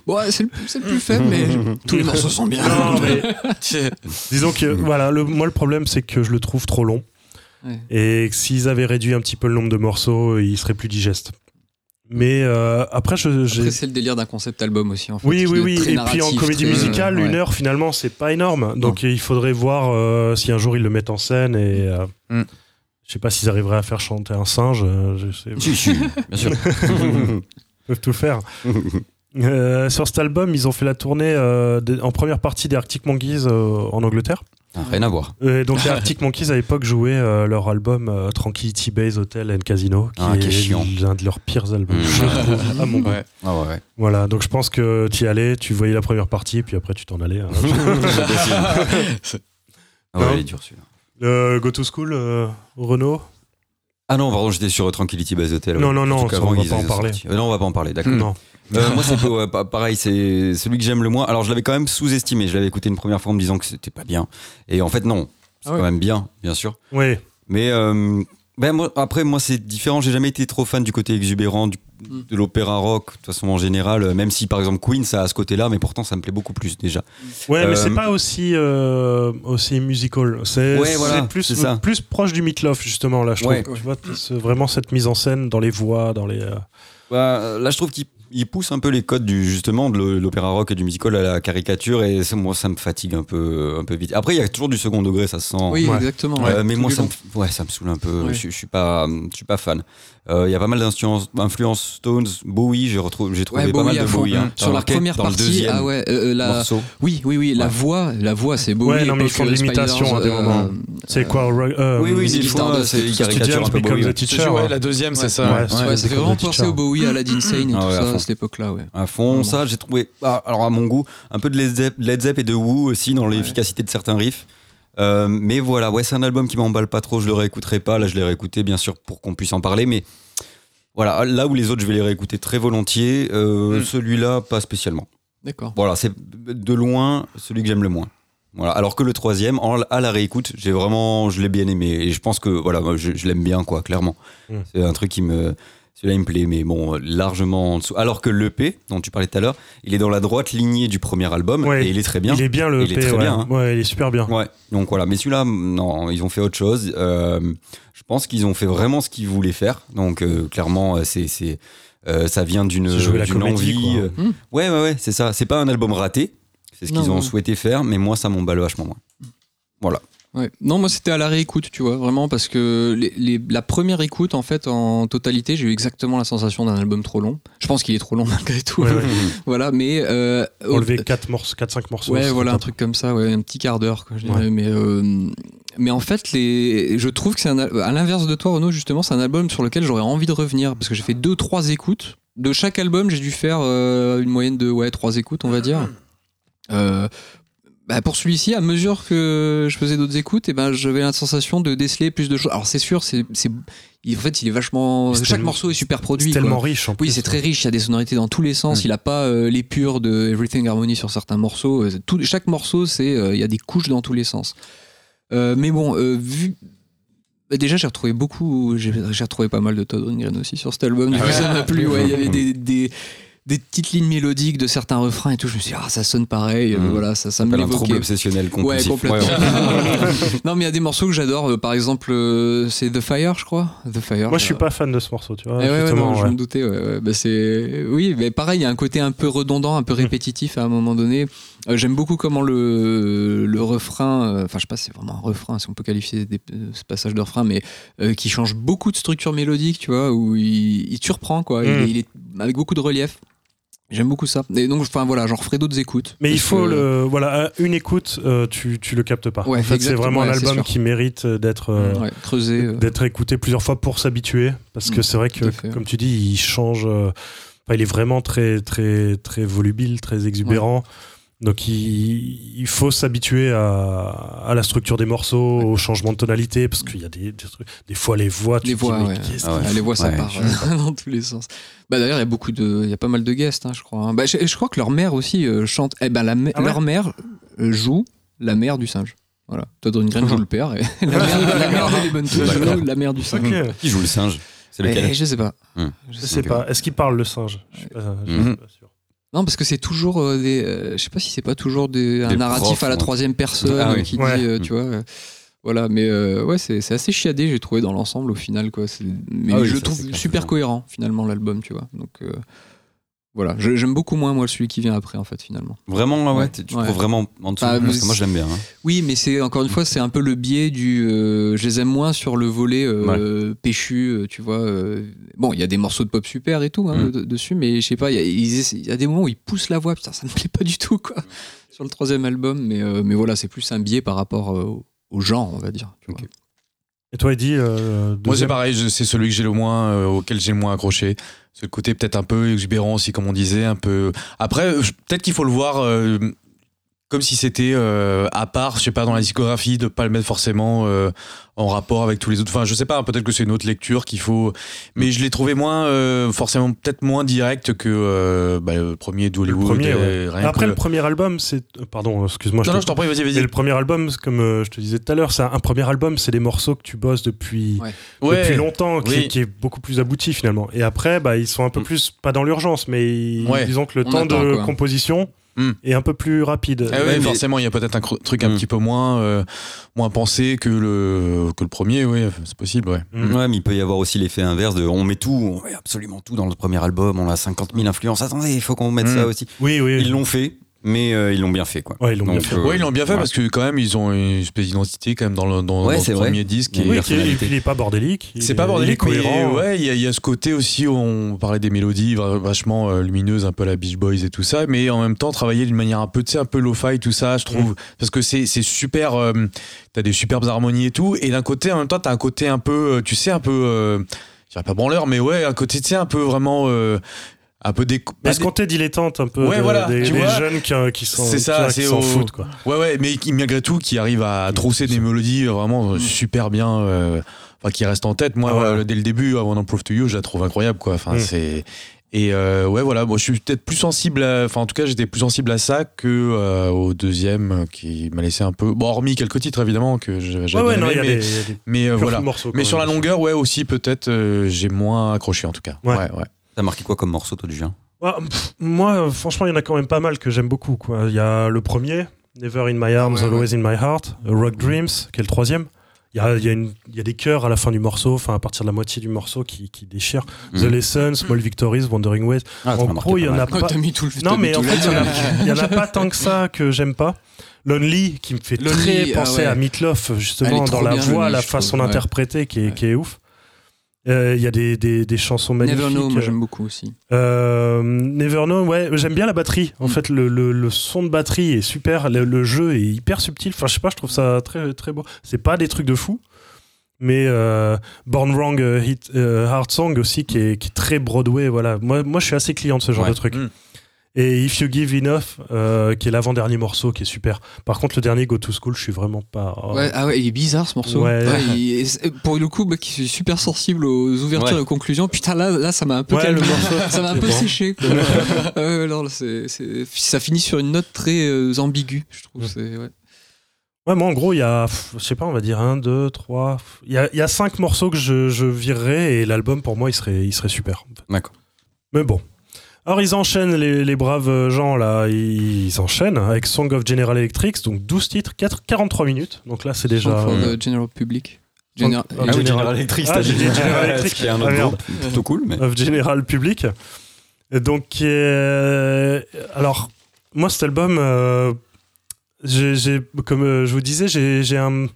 Bon, (laughs) ouais, c'est le, c'est le plus faible, mais (laughs) tous les morceaux sont bien. Non, mais (laughs) disons que voilà, le, moi le problème c'est que je le trouve trop long Ouais. et s'ils avaient réduit un petit peu le nombre de morceaux, il serait plus digeste. Mais euh, après, je, Après, c'est le délire d'un concept album aussi en fait. oui, oui, oui. Et puis en comédie très- musicale, ouais. une heure finalement, c'est pas énorme. Donc il faudrait voir euh, si un jour ils le mettent en scène et euh, Mm. je sais pas s'ils arriveraient à faire chanter un singe. euh, je sais, Si, si, bien sûr. (laughs) ils peuvent tout faire. (laughs) Euh, sur cet album, ils ont fait la tournée euh, en première partie des Arctic Monkeys euh, en Angleterre. Ah, Rien à voir. Euh, donc les (laughs) Arctic Monkeys à l'époque jouaient euh, leur album euh, Tranquility Base Hotel and Casino, qui Ah, qui est est l'un de leurs pires albums. Mm. je trouve, à mon goût. Ouais. Ah ouais, ouais. Voilà, donc je pense que tu y allais, tu voyais la première partie, puis après tu t'en allais. hein. (laughs) (laughs) Ah ouais, Non. il est dur celui-là. Euh, Go to School, euh, Renault Ah non, pardon, j'étais sur Tranquility Base Hotel. Non, non, non, on va ils pas en parler. non, on va pas en parler, d'accord. Non. Euh, (laughs) moi, c'est pas- ouais, pa- pareil, c'est celui que j'aime le moins. Alors, je l'avais quand même sous-estimé. Je l'avais écouté une première fois en me disant que c'était pas bien. Et en fait, non. C'est Ah ouais. quand même bien, bien sûr. Oui, Mais euh, ben moi, après, moi, c'est différent. J'ai jamais été trop fan du côté exubérant du- Mm. de l'opéra rock, de toute façon, en général. euh, Même si, par exemple, Queen, ça a ce côté-là, mais pourtant, ça me plaît beaucoup plus déjà. ouais, mais c'est pas aussi, euh, aussi musical. C'est Ouais, voilà, c'est plus, plus proche du Meatloaf, justement, là, je trouve. Ouais. Tu vois, vraiment cette mise en scène dans les voix, dans les. euh, Bah, là, je trouve qu'il il pousse un peu les codes du justement de l'opéra rock et du musical à la caricature et ça, moi ça me fatigue un peu un peu vite. Après il y a toujours du second degré, ça se sent. Oui, Ouais. exactement. Euh, ouais. mais moi ça me, ouais, ça me saoule un peu. Ouais. Je, je suis pas je suis pas fan. Euh, Il y a pas mal d'influences influences Stones, Bowie, j'ai retrouvé trouvé Ouais, pas mal Bowie de fond. Bowie. hein. T'as Sur la première dans le partie, deuxième ah ouais, euh, la, morceau. oui, oui, oui, la Ouais. voix, la voix, c'est Bowie. Ouais, non, mais ils font de euh, l'imitation à des euh, moments. C'est euh, quoi euh, Oui, oui, Ziggy des fois, Stardust, c'est tout une ça. caricature un peu Bowie. the Teacher. ouais, ouais. la deuxième, c'est ça. C'est- vraiment penser The au Bowie, à Aladdin Sane et tout ça à cette époque-là, ouais. À fond, ça, j'ai trouvé. ah, alors, à mon goût, un peu de Led Zepp, et de Who aussi dans l'efficacité de certains riffs. Euh, mais voilà, ouais, c'est un album qui m'emballe pas trop. Je le réécouterai pas. Là, je l'ai réécouté, bien sûr, pour qu'on puisse en parler. Mais voilà, là où les autres, je vais les réécouter très volontiers. euh, Mm. Celui-là, pas spécialement. D'accord. Voilà, c'est de loin celui que j'aime le moins. Voilà. Alors que le troisième, en- à la réécoute, j'ai vraiment, je l'ai bien aimé. Et je pense que, voilà, moi, je, je l'aime bien, quoi, clairement. Mm. C'est un truc qui me. Celui-là, il me plaît, mais bon, largement en dessous. Alors que l'EP, dont tu parlais tout à l'heure, il est dans la droite lignée du premier album Ouais. et il est très bien. Il est bien le Il est EP, très ouais. bien, hein. Ouais, il est super bien. Ouais, donc voilà. Mais celui-là, non, ils ont fait autre chose. Euh, je pense qu'ils ont fait vraiment ce qu'ils voulaient faire. Donc euh, clairement, euh, c'est, c'est, euh, ça vient d'une, envie. quoi. euh, Hmm. Ouais, ouais, ouais, c'est ça. C'est pas un album raté. C'est ce Non, qu'ils ont non. souhaité faire, mais moi, ça m'emballe vachement moins. Voilà. Ouais. Non, moi c'était à la réécoute, tu vois, vraiment, parce que les, les- la première écoute, en fait, en totalité, j'ai eu exactement la sensation d'un album trop long. Je pense qu'il est trop long (laughs) malgré tout. Ouais, ouais. (laughs) voilà, mais. Euh, Enlever 4 morceaux, 4-5 morceaux. Ouais, voilà, un truc comme ça, ouais, un petit quart d'heure, quoi, je dirais. Mais, euh, mais en fait, les, je trouve que c'est un, à l'inverse de toi, Renaud, justement, c'est un album sur lequel j'aurais envie de revenir parce que j'ai fait deux, trois écoutes. De chaque album, j'ai dû faire euh, une moyenne de ouais, trois écoutes, on va dire. Euh, bah, pour celui-ci, à mesure que je faisais d'autres écoutes, et ben j'avais la sensation de déceler plus de choses. Alors c'est sûr, c'est, en fait, il est vachement. Chaque morceau est super produit. Quoi. tellement riche en plus. Oui, c'est très riche, il y a des sonorités dans tous les sens, il a pas euh, l'épure de Everything Harmony sur certains morceaux. Euh, tout- chaque morceau, c'est euh, il y a des couches dans tous les sens. Euh, mais bon, vu. bah, déjà, j'ai retrouvé beaucoup, j'ai retrouvé pas mal de Todd Rundgren aussi sur cet album, du coup, ça m'a plu. Ouais, (laughs) il y avait des, des, des petites lignes mélodiques de certains refrains et tout. Je me suis dit, ah, ça sonne pareil, euh, Mhm. voilà, ça, ça me Appelle un trouble l'évoquait. obsessionnel Ouais, compulsif. complètement. ouais. (laughs) non, mais il y a des morceaux que j'adore, euh, par exemple, euh, c'est The Fire, je crois. The Fire. Moi, je suis pas fan de ce morceau, tu vois. eh ouais, ouais, justement, non, je me doutais. ouais, ouais. Bah, c'est oui, mais pareil, il y a un côté un peu redondant, un peu répétitif à un moment donné. J'aime beaucoup comment le le refrain, enfin je sais pas, si c'est vraiment un refrain, si on peut qualifier des, ce passage de refrain, mais euh, qui change beaucoup de structure mélodique, tu vois, où il, il te surprend quoi. Il Mm. est- Il, est, avec beaucoup de relief. J'aime beaucoup ça. Et donc, enfin voilà, j'en referai d'autres écoutes. Mais il faut que- le voilà une écoute, euh, tu tu le captes pas. Ouais, en fait, c'est vraiment un ouais, album qui mérite d'être euh, Ouais, creuser. euh, d'être écouté plusieurs fois pour s'habituer, parce que Mm, c'est vrai que fait. comme tu dis, il change. il est vraiment très très très volubile, très exubérant. Donc il, il faut s'habituer à, à la structure des morceaux, au changement de tonalité, parce qu'il y a des, des, trucs- des fois les voix, tu Les dis, voix, ouais. Ah ouais. les voix, ça Ouais, part (laughs) dans tous les sens. Bah, D'ailleurs, il y a beaucoup de, il y a pas mal de guests, hein, je crois. hein. Bah, je, je crois que leur mère aussi euh, chante. Eh ben, la, Ah ouais leur mère euh, joue la mère du singe. Voilà. Todd Rundgren joue le père et (laughs) la mère, la mère joue la mère du singe. Ok. Qui joue le singe? C'est lequel? Eh, je sais pas. Hum. Je sais pas. Est-ce qu'il parle le singe? Je suis pas, je suis pas sûr. Non, parce que c'est toujours euh, des. euh, je sais pas si c'est pas toujours des, un Des narratif profs, à la ouais. troisième personne Ah oui. qui Ouais. dit, euh, tu vois. euh, voilà, mais euh, ouais, c'est c'est assez chiadé, j'ai trouvé dans l'ensemble au final, quoi. C'est- Mais Ah oui, je trouve clair, super cohérent finalement l'album, tu vois. Donc euh, voilà, j'aime beaucoup moins moi celui qui vient après en fait finalement. Vraiment, ouais, Ouais. tu Ouais. vraiment en dessous Ah, Parce que moi, je l'aime bien. hein. Oui, mais c'est encore une fois, c'est un peu le biais du. euh, je les aime moins sur le volet euh, péchu, euh, tu vois. euh. bon, il y a des morceaux de pop super et tout hein, Mm. de- dessus, mais je sais pas, il y, a- y des moments où ils poussent la voix, putain, ça me plaît pas du tout, quoi, sur le troisième album, mais, mais voilà, c'est plus un biais par rapport au- genre, on va dire. tu vois. Et toi, Eddie euh, Moi, c'est pareil, c'est celui que j'ai le moins, euh, auquel j'ai le moins accroché. Ce côté peut-être un peu exubérant aussi, comme on disait, un peu. Après, peut-être qu'il faut le voir euh, comme si c'était euh, à part, je sais pas, dans la discographie, de pas le mettre forcément euh, en rapport avec tous les autres. Enfin, je sais pas, peut-être que c'est une autre lecture qu'il faut. Mais je l'ai trouvé moins, euh, forcément, peut-être moins direct que euh, bah, le premier d'Hollywood. ouais. Après que- le premier album, c'est pardon, excuse-moi. Non, te non, je t'en prie, vas-y, vas-y. le premier album, comme euh, je te disais tout à l'heure, c'est un, premier album, c'est des morceaux que tu bosses depuis, Ouais. Ouais. depuis longtemps, qui, oui. qui est beaucoup plus abouti finalement. Et après, bah, ils sont un peu Mm. plus, pas dans l'urgence, mais ils- disons que le On temps attend, de quoi. composition Mm. est un peu plus rapide. Ah mais- forcément, il y a peut-être un truc un Mm. petit peu moins, euh, moins pensé que le, que le premier, oui, c'est possible, ouais. Mm. Ouais, mais il peut y avoir aussi l'effet inverse de on met tout, on met absolument tout dans le premier album, on a 50 000 influences. Attendez, il faut qu'on mette Mm. ça aussi. Oui, oui. Ils l'ont fait, mais euh, ils l'ont bien fait, quoi. Ouais, ils l'ont bien Donc, fait. euh, Ouais, ils l'ont bien fait ouais. parce que quand même, ils ont une espèce d'identité quand même dans le, dans, Ouais, dans c'est le vrai. premier disque. Et- Oui, qui- et puis il est pas bordélique. C'est est- pas il est bordélique, mais cohérent. ouais, il y, a- il y a ce côté aussi où on parlait des mélodies vachement euh, lumineuses, un peu la Beach Boys et tout ça, mais en même temps travailler d'une manière un peu, tu sais, un peu lo-fi, tout ça, je trouve, parce que c'est c'est super, euh, t'as des superbes harmonies et tout, et d'un côté, en même temps, t'as un côté un peu, tu sais, un peu, euh, je dirais pas branleur, mais ouais, un côté, tu sais, un peu vraiment, euh, un peu des. Parce qu'on t'est dilettante un peu Ouais, de- voilà, des, tu des vois. jeunes qui, qui s'en C'est ça, qui- s'en au- foutent quoi. Ouais, ouais, mais qui, malgré tout, qui arrive à trousser des mélodies euh, vraiment euh, super bien, euh, enfin, qui restent en tête. Moi, Ah ouais. euh, dès le début, Wanna Prove to You, je la trouve incroyable, quoi. Enfin, Mm. c'est. Et euh, ouais, voilà, moi je suis peut-être plus sensible, à- enfin en tout cas j'étais plus sensible à ça que euh, au deuxième euh, qui m'a laissé un peu. Bon, hormis quelques titres évidemment que j'avais Ouais, ouais, mais, mais, euh, voilà. Mais sur la longueur, ouais, aussi peut-être euh, j'ai moins accroché en tout cas. Ouais. ouais. T'as marqué quoi comme morceau, toi, du Julien Ouais, pff, moi, franchement, il y en a quand même pas mal que j'aime beaucoup. Il y a le premier, Never in My Arms, Ouais, Always in My Heart, Rock Dreams, qui est le troisième. Il y a, il y, a une- il y a des chœurs à la fin du morceau, enfin à partir de la moitié du morceau qui, qui déchirent. The Mhm. Lesson, Small Victories, Wandering Ways. Ah, en gros, il y en a pas. T'as mis tout le Non, t'as mis mais en tout fait, le il y, en a- pas tant que ça que j'aime pas. Lonely, qui me fait Lonely, très ah penser ouais. à Meatloaf, justement, dans la bien, voix, Lonely, la façon ouais. d'interpréter qui est, Ouais. qui est ouf. Euh, Il y a des, des, des chansons magnifiques. Never Know, moi j'aime beaucoup aussi. Euh, Never Know, ouais, j'aime bien la batterie. En Mm. fait, le, le, le son de batterie est super, le, le jeu est hyper subtil. Enfin, je sais pas, je trouve ça très, très beau. C'est pas des trucs de fou, mais euh, Born Wrong Hit, euh, Heart Song aussi, qui est, qui est très Broadway. Voilà. Moi, moi, je suis assez client de ce genre Ouais. de truc. Mm. Et If You Give Enough, euh, qui est l'avant-dernier morceau, qui est super. Par contre, le dernier Go to School, je suis vraiment pas. oh. Ouais, ah ouais, il est bizarre ce morceau. Ouais. il est- pour le coup, qui suis super sensible aux ouvertures Ouais. et aux conclusions, putain là, là ça m'a un peu Ouais, calmé. le morceau, (laughs) Ça m'a un peu bon. séché. (laughs) Ouais, non, là, ça finit sur une note très euh, ambiguë, je trouve. Mm. c'est- ouais. Ouais, moi, en gros, il y a, je sais pas, on va dire un, deux, trois. pff, Il y a, il y a cinq morceaux que je, je virerais et l'album, pour moi, il serait, il serait super. en fait. D'accord. Mais bon. Alors, ils enchaînent, les, les braves gens, là, ils enchaînent avec Song of General Electric, donc 12 titres, 4, 43 minutes. Donc là, c'est déjà. Song for euh, the General Public. Général- Ah oui, General- General Electric, Ah, General Electric. Qui est un Ah, autre groupe plutôt cool, mais. of General Public. Et Donc, alors, moi, cet album, euh, j'ai, comme euh, je vous disais, j'ai, j'ai un.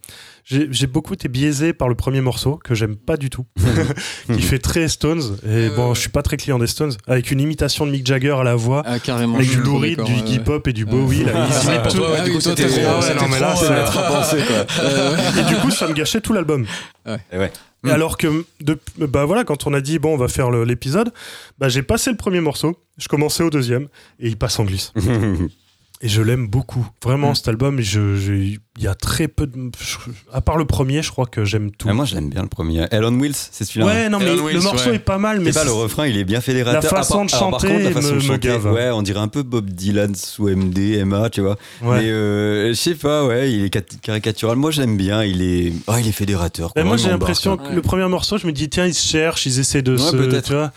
J'ai, j'ai beaucoup été biaisé par le premier morceau que j'aime pas du tout, (laughs) (laughs) qui fait très Stones. Et Euh, bon, ouais. je suis pas très client des Stones, avec une imitation de Mick Jagger à la voix, Ah, carrément. avec du Lou Reed, du ouais, Iggy ouais. Pop et du. Bowie. Là, ils Ah, tout. toi, ouais, du coup, c'était non, mais là, c'est Être quoi. (laughs) ouais. Et du coup, ça me gâchait tout l'album. Et ouais. Et alors que, de- bah voilà, quand on a dit bon, on va faire le- l'épisode, bah j'ai passé le premier morceau, je commençais au deuxième et il passe en glisse. Et je l'aime beaucoup, vraiment Mm. cet album. je- je- Il y a très peu de, je- à part le premier, je crois que j'aime tout. Ah, moi, je l'aime bien le premier. Ellen Wills, c'est celui-là. ouais, non mais Elon le Wills, morceau ouais. est pas mal, mais pas le refrain, il est bien fédérateur. La façon Ah, de par contre, la façon me- de me chanter, gave. ouais, on dirait un peu Bob Dylan sous MD, Emma, tu vois. ouais. Mais euh, je sais pas, ouais, il est cat- caricatural. Moi, j'aime bien. Il est, oh, il est fédérateur. quoi. Et moi j'ai l'impression hein. que le premier morceau, je me dis tiens ils se cherchent, ils essaient de Ouais, se, peut-être. tu vois.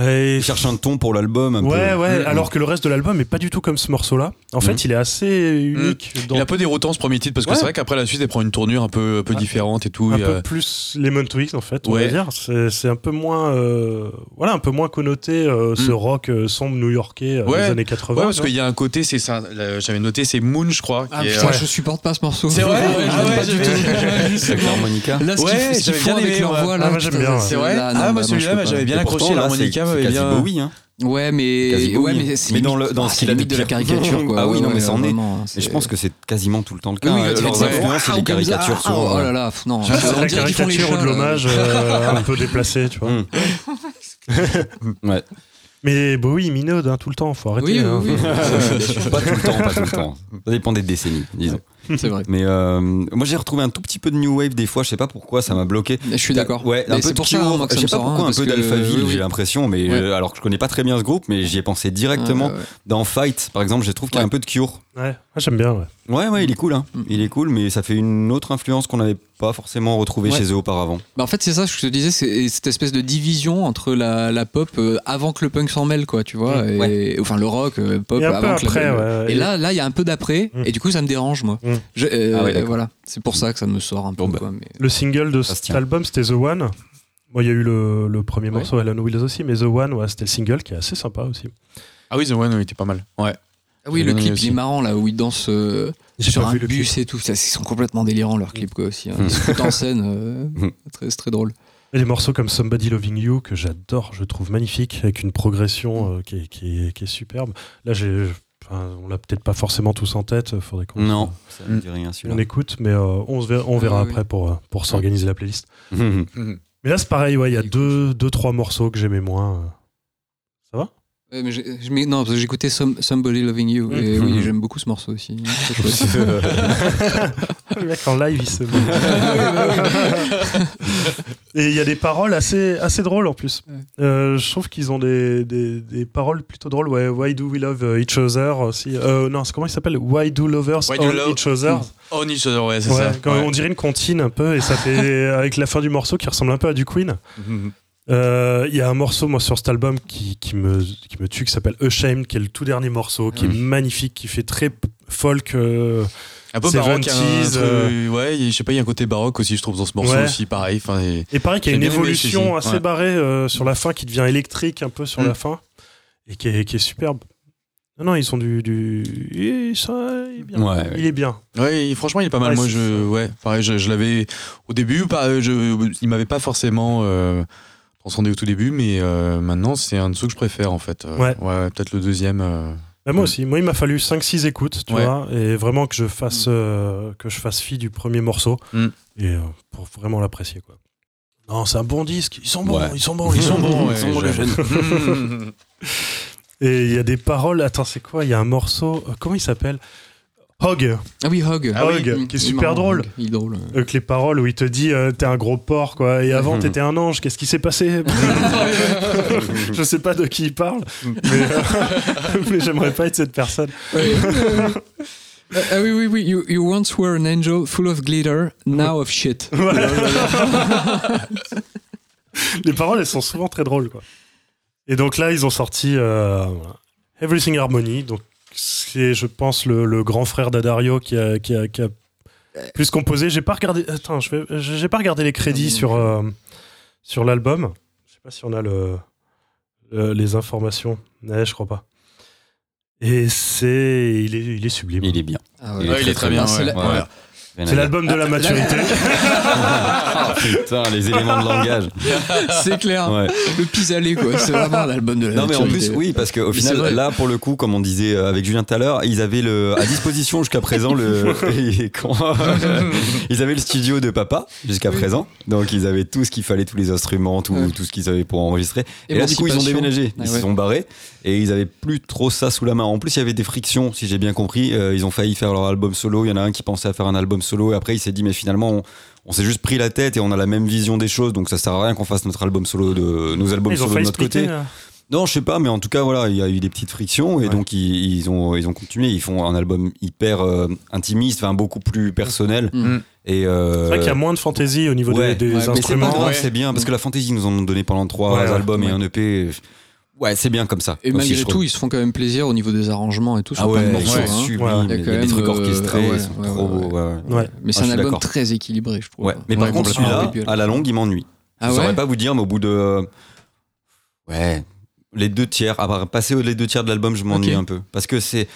Et- Il cherche un ton pour l'album. un Ouais, peu. ouais, Mm. alors que le reste de l'album est pas du tout comme ce morceau-là. En fait, Mhm. il est assez unique. dans- Il est un peu déroutant ce premier titre parce que Ouais. c'est vrai qu'après la suite elle prend une tournure un peu, un peu Ah. différente et tout. un et, peu euh, plus Lemon Twigs en fait on Ouais. va dire c'est c'est un peu moins euh, voilà un peu moins connoté euh, ce Mm. rock euh, sombre new-yorkais euh, Ouais. des années 80 Ouais, parce qu'il y a un côté, c'est ça, là, j'avais noté, c'est Moon, je crois. Ah qui est, putain, je supporte pas ce morceau. C'est vrai Ah. Avec l'harmonica. Là, ce qu'ils font avec leur voix, là, moi, j'aime putain, bien, c'est- Ah, moi, celui-là, pas. j'avais bien accroché, l'harmonica c'est quasi bien- Bowie, hein. Ouais, mais ouais, mais c'est Mais dans le- dans ah, ce qu'il a de la caricature quoi. Ah oui, non, mais ça en est. Et c'est- je pense que c'est quasiment tout le temps le cas. Oui, hein. oui, Leurs tu fais- influences, c'est Ah, caricatures ah. Oh là là, non. c'est la les caricature ou de l'hommage euh, (laughs) un peu déplacé tu vois Mm. (laughs) Ouais. mais Bowie il minaude hein, tout le temps faut arrêter Oui, hein. oui, oui. (laughs) Pas tout le temps, pas tout le temps. Ça dépend des décennies, disons. (laughs) C'est vrai. Mais euh, moi, j'ai retrouvé un tout petit peu de New Wave des fois. Je sais pas pourquoi, ça m'a bloqué. Je suis d'accord. Ouais, un peu c'est de pour ça, Cure. hein, moi, que je ça sais me pas pourquoi, hein, un peu d'Alphaville, oui, oui. j'ai l'impression, mais Ouais. euh, alors que je connais pas très bien ce groupe, mais j'y ai pensé directement. Ouais, ouais, ouais. Dans Fight, par exemple, je trouve qu'il y a un peu de Cure. ouais Moi, j'aime bien ouais. Ouais, ouais, il est cool, hein. Mm. Il est cool, mais ça fait une autre influence qu'on n'avait pas forcément retrouvée Ouais. chez eux auparavant. Bah, en fait, c'est ça, ce que je te disais, c'est cette espèce de division entre la, la pop euh, avant que le punk s'en mêle, quoi, tu vois. Mm. et, Enfin, le rock, euh, pop Et un peu avant que la- après, le- ouais. Et là, là, il y a un peu d'après, Mm. et du coup, ça me dérange, moi. Mm. Je- euh, Ah ouais, voilà, c'est pour ça que ça me sort un peu. Bon, bah. quoi, mais- le single de cet album c'était The One Bon, il y a eu le, le premier Ouais. morceau, Alan Wills aussi, mais The One, ouais, c'était le single qui est assez sympa aussi. Ah oui, The One, oui, était pas mal. Ouais. Ah oui, le clip, il est marrant, là, où ils dansent euh, sur un bus clip. et tout. Ça, Ils sont complètement délirants, leurs clips, quoi, aussi. hein. Ils se foutent en scène. (laughs) euh, Mm. très, c'est très drôle. Et des morceaux comme Somebody Loving You, que j'adore, je trouve magnifique, avec une progression euh, qui, est, qui est- qui est superbe. Là, j'ai, enfin, on l'a peut-être pas forcément tous en tête, faudrait qu'on Non, ça Mm. dit rien on écoute, mais euh, on, se verra, on verra Ah oui. après pour, euh, pour s'organiser la playlist. (laughs) Mhm. Mais là, c'est pareil, ouais, il y a deux, deux, trois morceaux que j'aimais moins. euh. Ça va? Ouais, mais je non, parce que j'écoutais Some- Somebody Loving You, et Mm. oui, j'aime beaucoup ce morceau aussi. (laughs) (laughs) Le mec en live, il se met. (laughs) Et il y a des paroles assez, assez drôles en plus. Euh, je trouve qu'ils ont des, des, des paroles plutôt drôles. Ouais, Why do we love each other aussi. Euh, non, c'est comment il s'appelle? Why do lovers Why do own love- each other On each other, ouais, c'est Ouais, ça. quand Ouais. On dirait une comptine un peu, et ça fait avec la fin du morceau qui ressemble un peu à du Queen. Mhm. Il y a un morceau, moi, sur cet album qui, qui, me, qui me tue, qui s'appelle Ashamed, qui est le tout dernier morceau, qui est Mhm. magnifique, qui fait très folk, euh, Un peu baroque. un 70s, truc- euh, Ouais, je sais pas, il y a un côté baroque aussi, je trouve, dans ce morceau Ouais. aussi, pareil. Enfin, et- Et pareil qu'il y a une évolution assez ouais. barrée euh, sur la fin qui devient électrique un peu sur Mm. la fin et qui est, qui est superbe. Non, non, ils sont du. du... ça, il est bien. Ouais. Il est bien. Ouais, et franchement, il est pas mal. Ouais, Moi, je, ouais, pareil, je, je l'avais au début, pas, je, il m'avait pas forcément euh, transcendé au tout début, mais euh, maintenant, c'est un de ceux que je préfère en fait. Euh, Ouais. ouais, peut-être le deuxième. euh, Bah, moi Mm. aussi. Moi, il m'a fallu 5-6 écoutes, tu Ouais. vois, et vraiment que je fasse, euh, que je fasse fi du premier morceau Mm. et euh, pour vraiment l'apprécier, quoi. Non, c'est un bon disque. Ils sont bons, Ouais. ils sont bons, ils sont (laughs) bons, ils sont bons les jeunes. (laughs) Et il y a des paroles. Attends, c'est quoi? Il y a un morceau. Comment il s'appelle? Hog. Ah oui, Hog. Ah oui, qui est super marrant, drôle. Hog. Il est drôle. Avec les paroles où il te dit euh, t'es un gros porc quoi et avant Mhm. t'étais un ange qu'est-ce qui s'est passé? (laughs) Je sais pas de qui il parle mais, euh, (laughs) mais j'aimerais pas être cette personne Ah ah oui, oui, oui. You, you once were an angel full of glitter, now of shit. (laughs) les paroles elles sont souvent très drôles quoi et donc là ils ont sorti euh, Everything Harmony donc c'est je pense le, le grand frère d'Adario qui a, qui a, qui a plus composé j'ai pas regardé attends je vais j'ai pas regardé les crédits sur euh, sur l'album je sais pas si on a le, le- les informations ouais, je crois pas et c'est il est il est sublime Il est bien. Ah Il est Ouais, très, il est très très bien. bien. Ouais. C'est l'album de la Ah, maturité Ah, (laughs) putain, les éléments de langage. C'est clair. Ouais. Le pis-aller, quoi. C'est vraiment l'album de la Non mais en maturité. plus oui parce qu'au final là pour le coup comme on disait euh, avec Julien tout à l'heure ils avaient le à disposition jusqu'à présent le (laughs) (laughs) ils avaient le studio de papa jusqu'à présent donc ils avaient tout ce qu'il fallait tous les instruments tout, Ouais. tout ce qu'ils avaient pour enregistrer et là du coup ils ont déménagé Ah ils se ouais. sont barrés et ils avaient plus trop ça sous la main en plus il y avait des frictions si j'ai bien compris Euh, ils ont failli faire leur album solo il y en a un qui pensait à faire un album solo et après il s'est dit mais finalement on, on s'est juste pris la tête et on a la même vision des choses donc ça sert à rien qu'on fasse notre album solo de nos albums ils ont solo de notre splitter côté là. non, je sais pas, mais en tout cas, voilà, il y a eu des petites frictions et Ouais. donc ils, ils ont ils ont continué. Ils font un album hyper euh, intimiste, enfin beaucoup plus personnel. Mm. Et euh, c'est vrai qu'il y a moins de fantaisie au niveau des- ouais. des, Ouais, mais c'est pas instruments c'est bien parce que la fantaisie nous en ont donné pendant trois Ouais, ouais. albums et un EP. Ouais, c'est bien comme ça. Et Aussi, malgré tout, trouve. ils se font quand même plaisir au niveau des arrangements et tout. ah plein de ouais, morceaux, c'est hein. sublime. Il y a, quand trucs euh, orchestrés, ouais, sont trop beaux. Mais c'est un album d'accord. très équilibré, je trouve. Ouais. Mais par contre, celui-là, à la longue, il m'ennuie. Ah je saurais pas vous dire, mais au bout de. Ouais. Les deux tiers, à part passer aux les deux tiers de l'album, je m'ennuie un peu. Parce que c'est.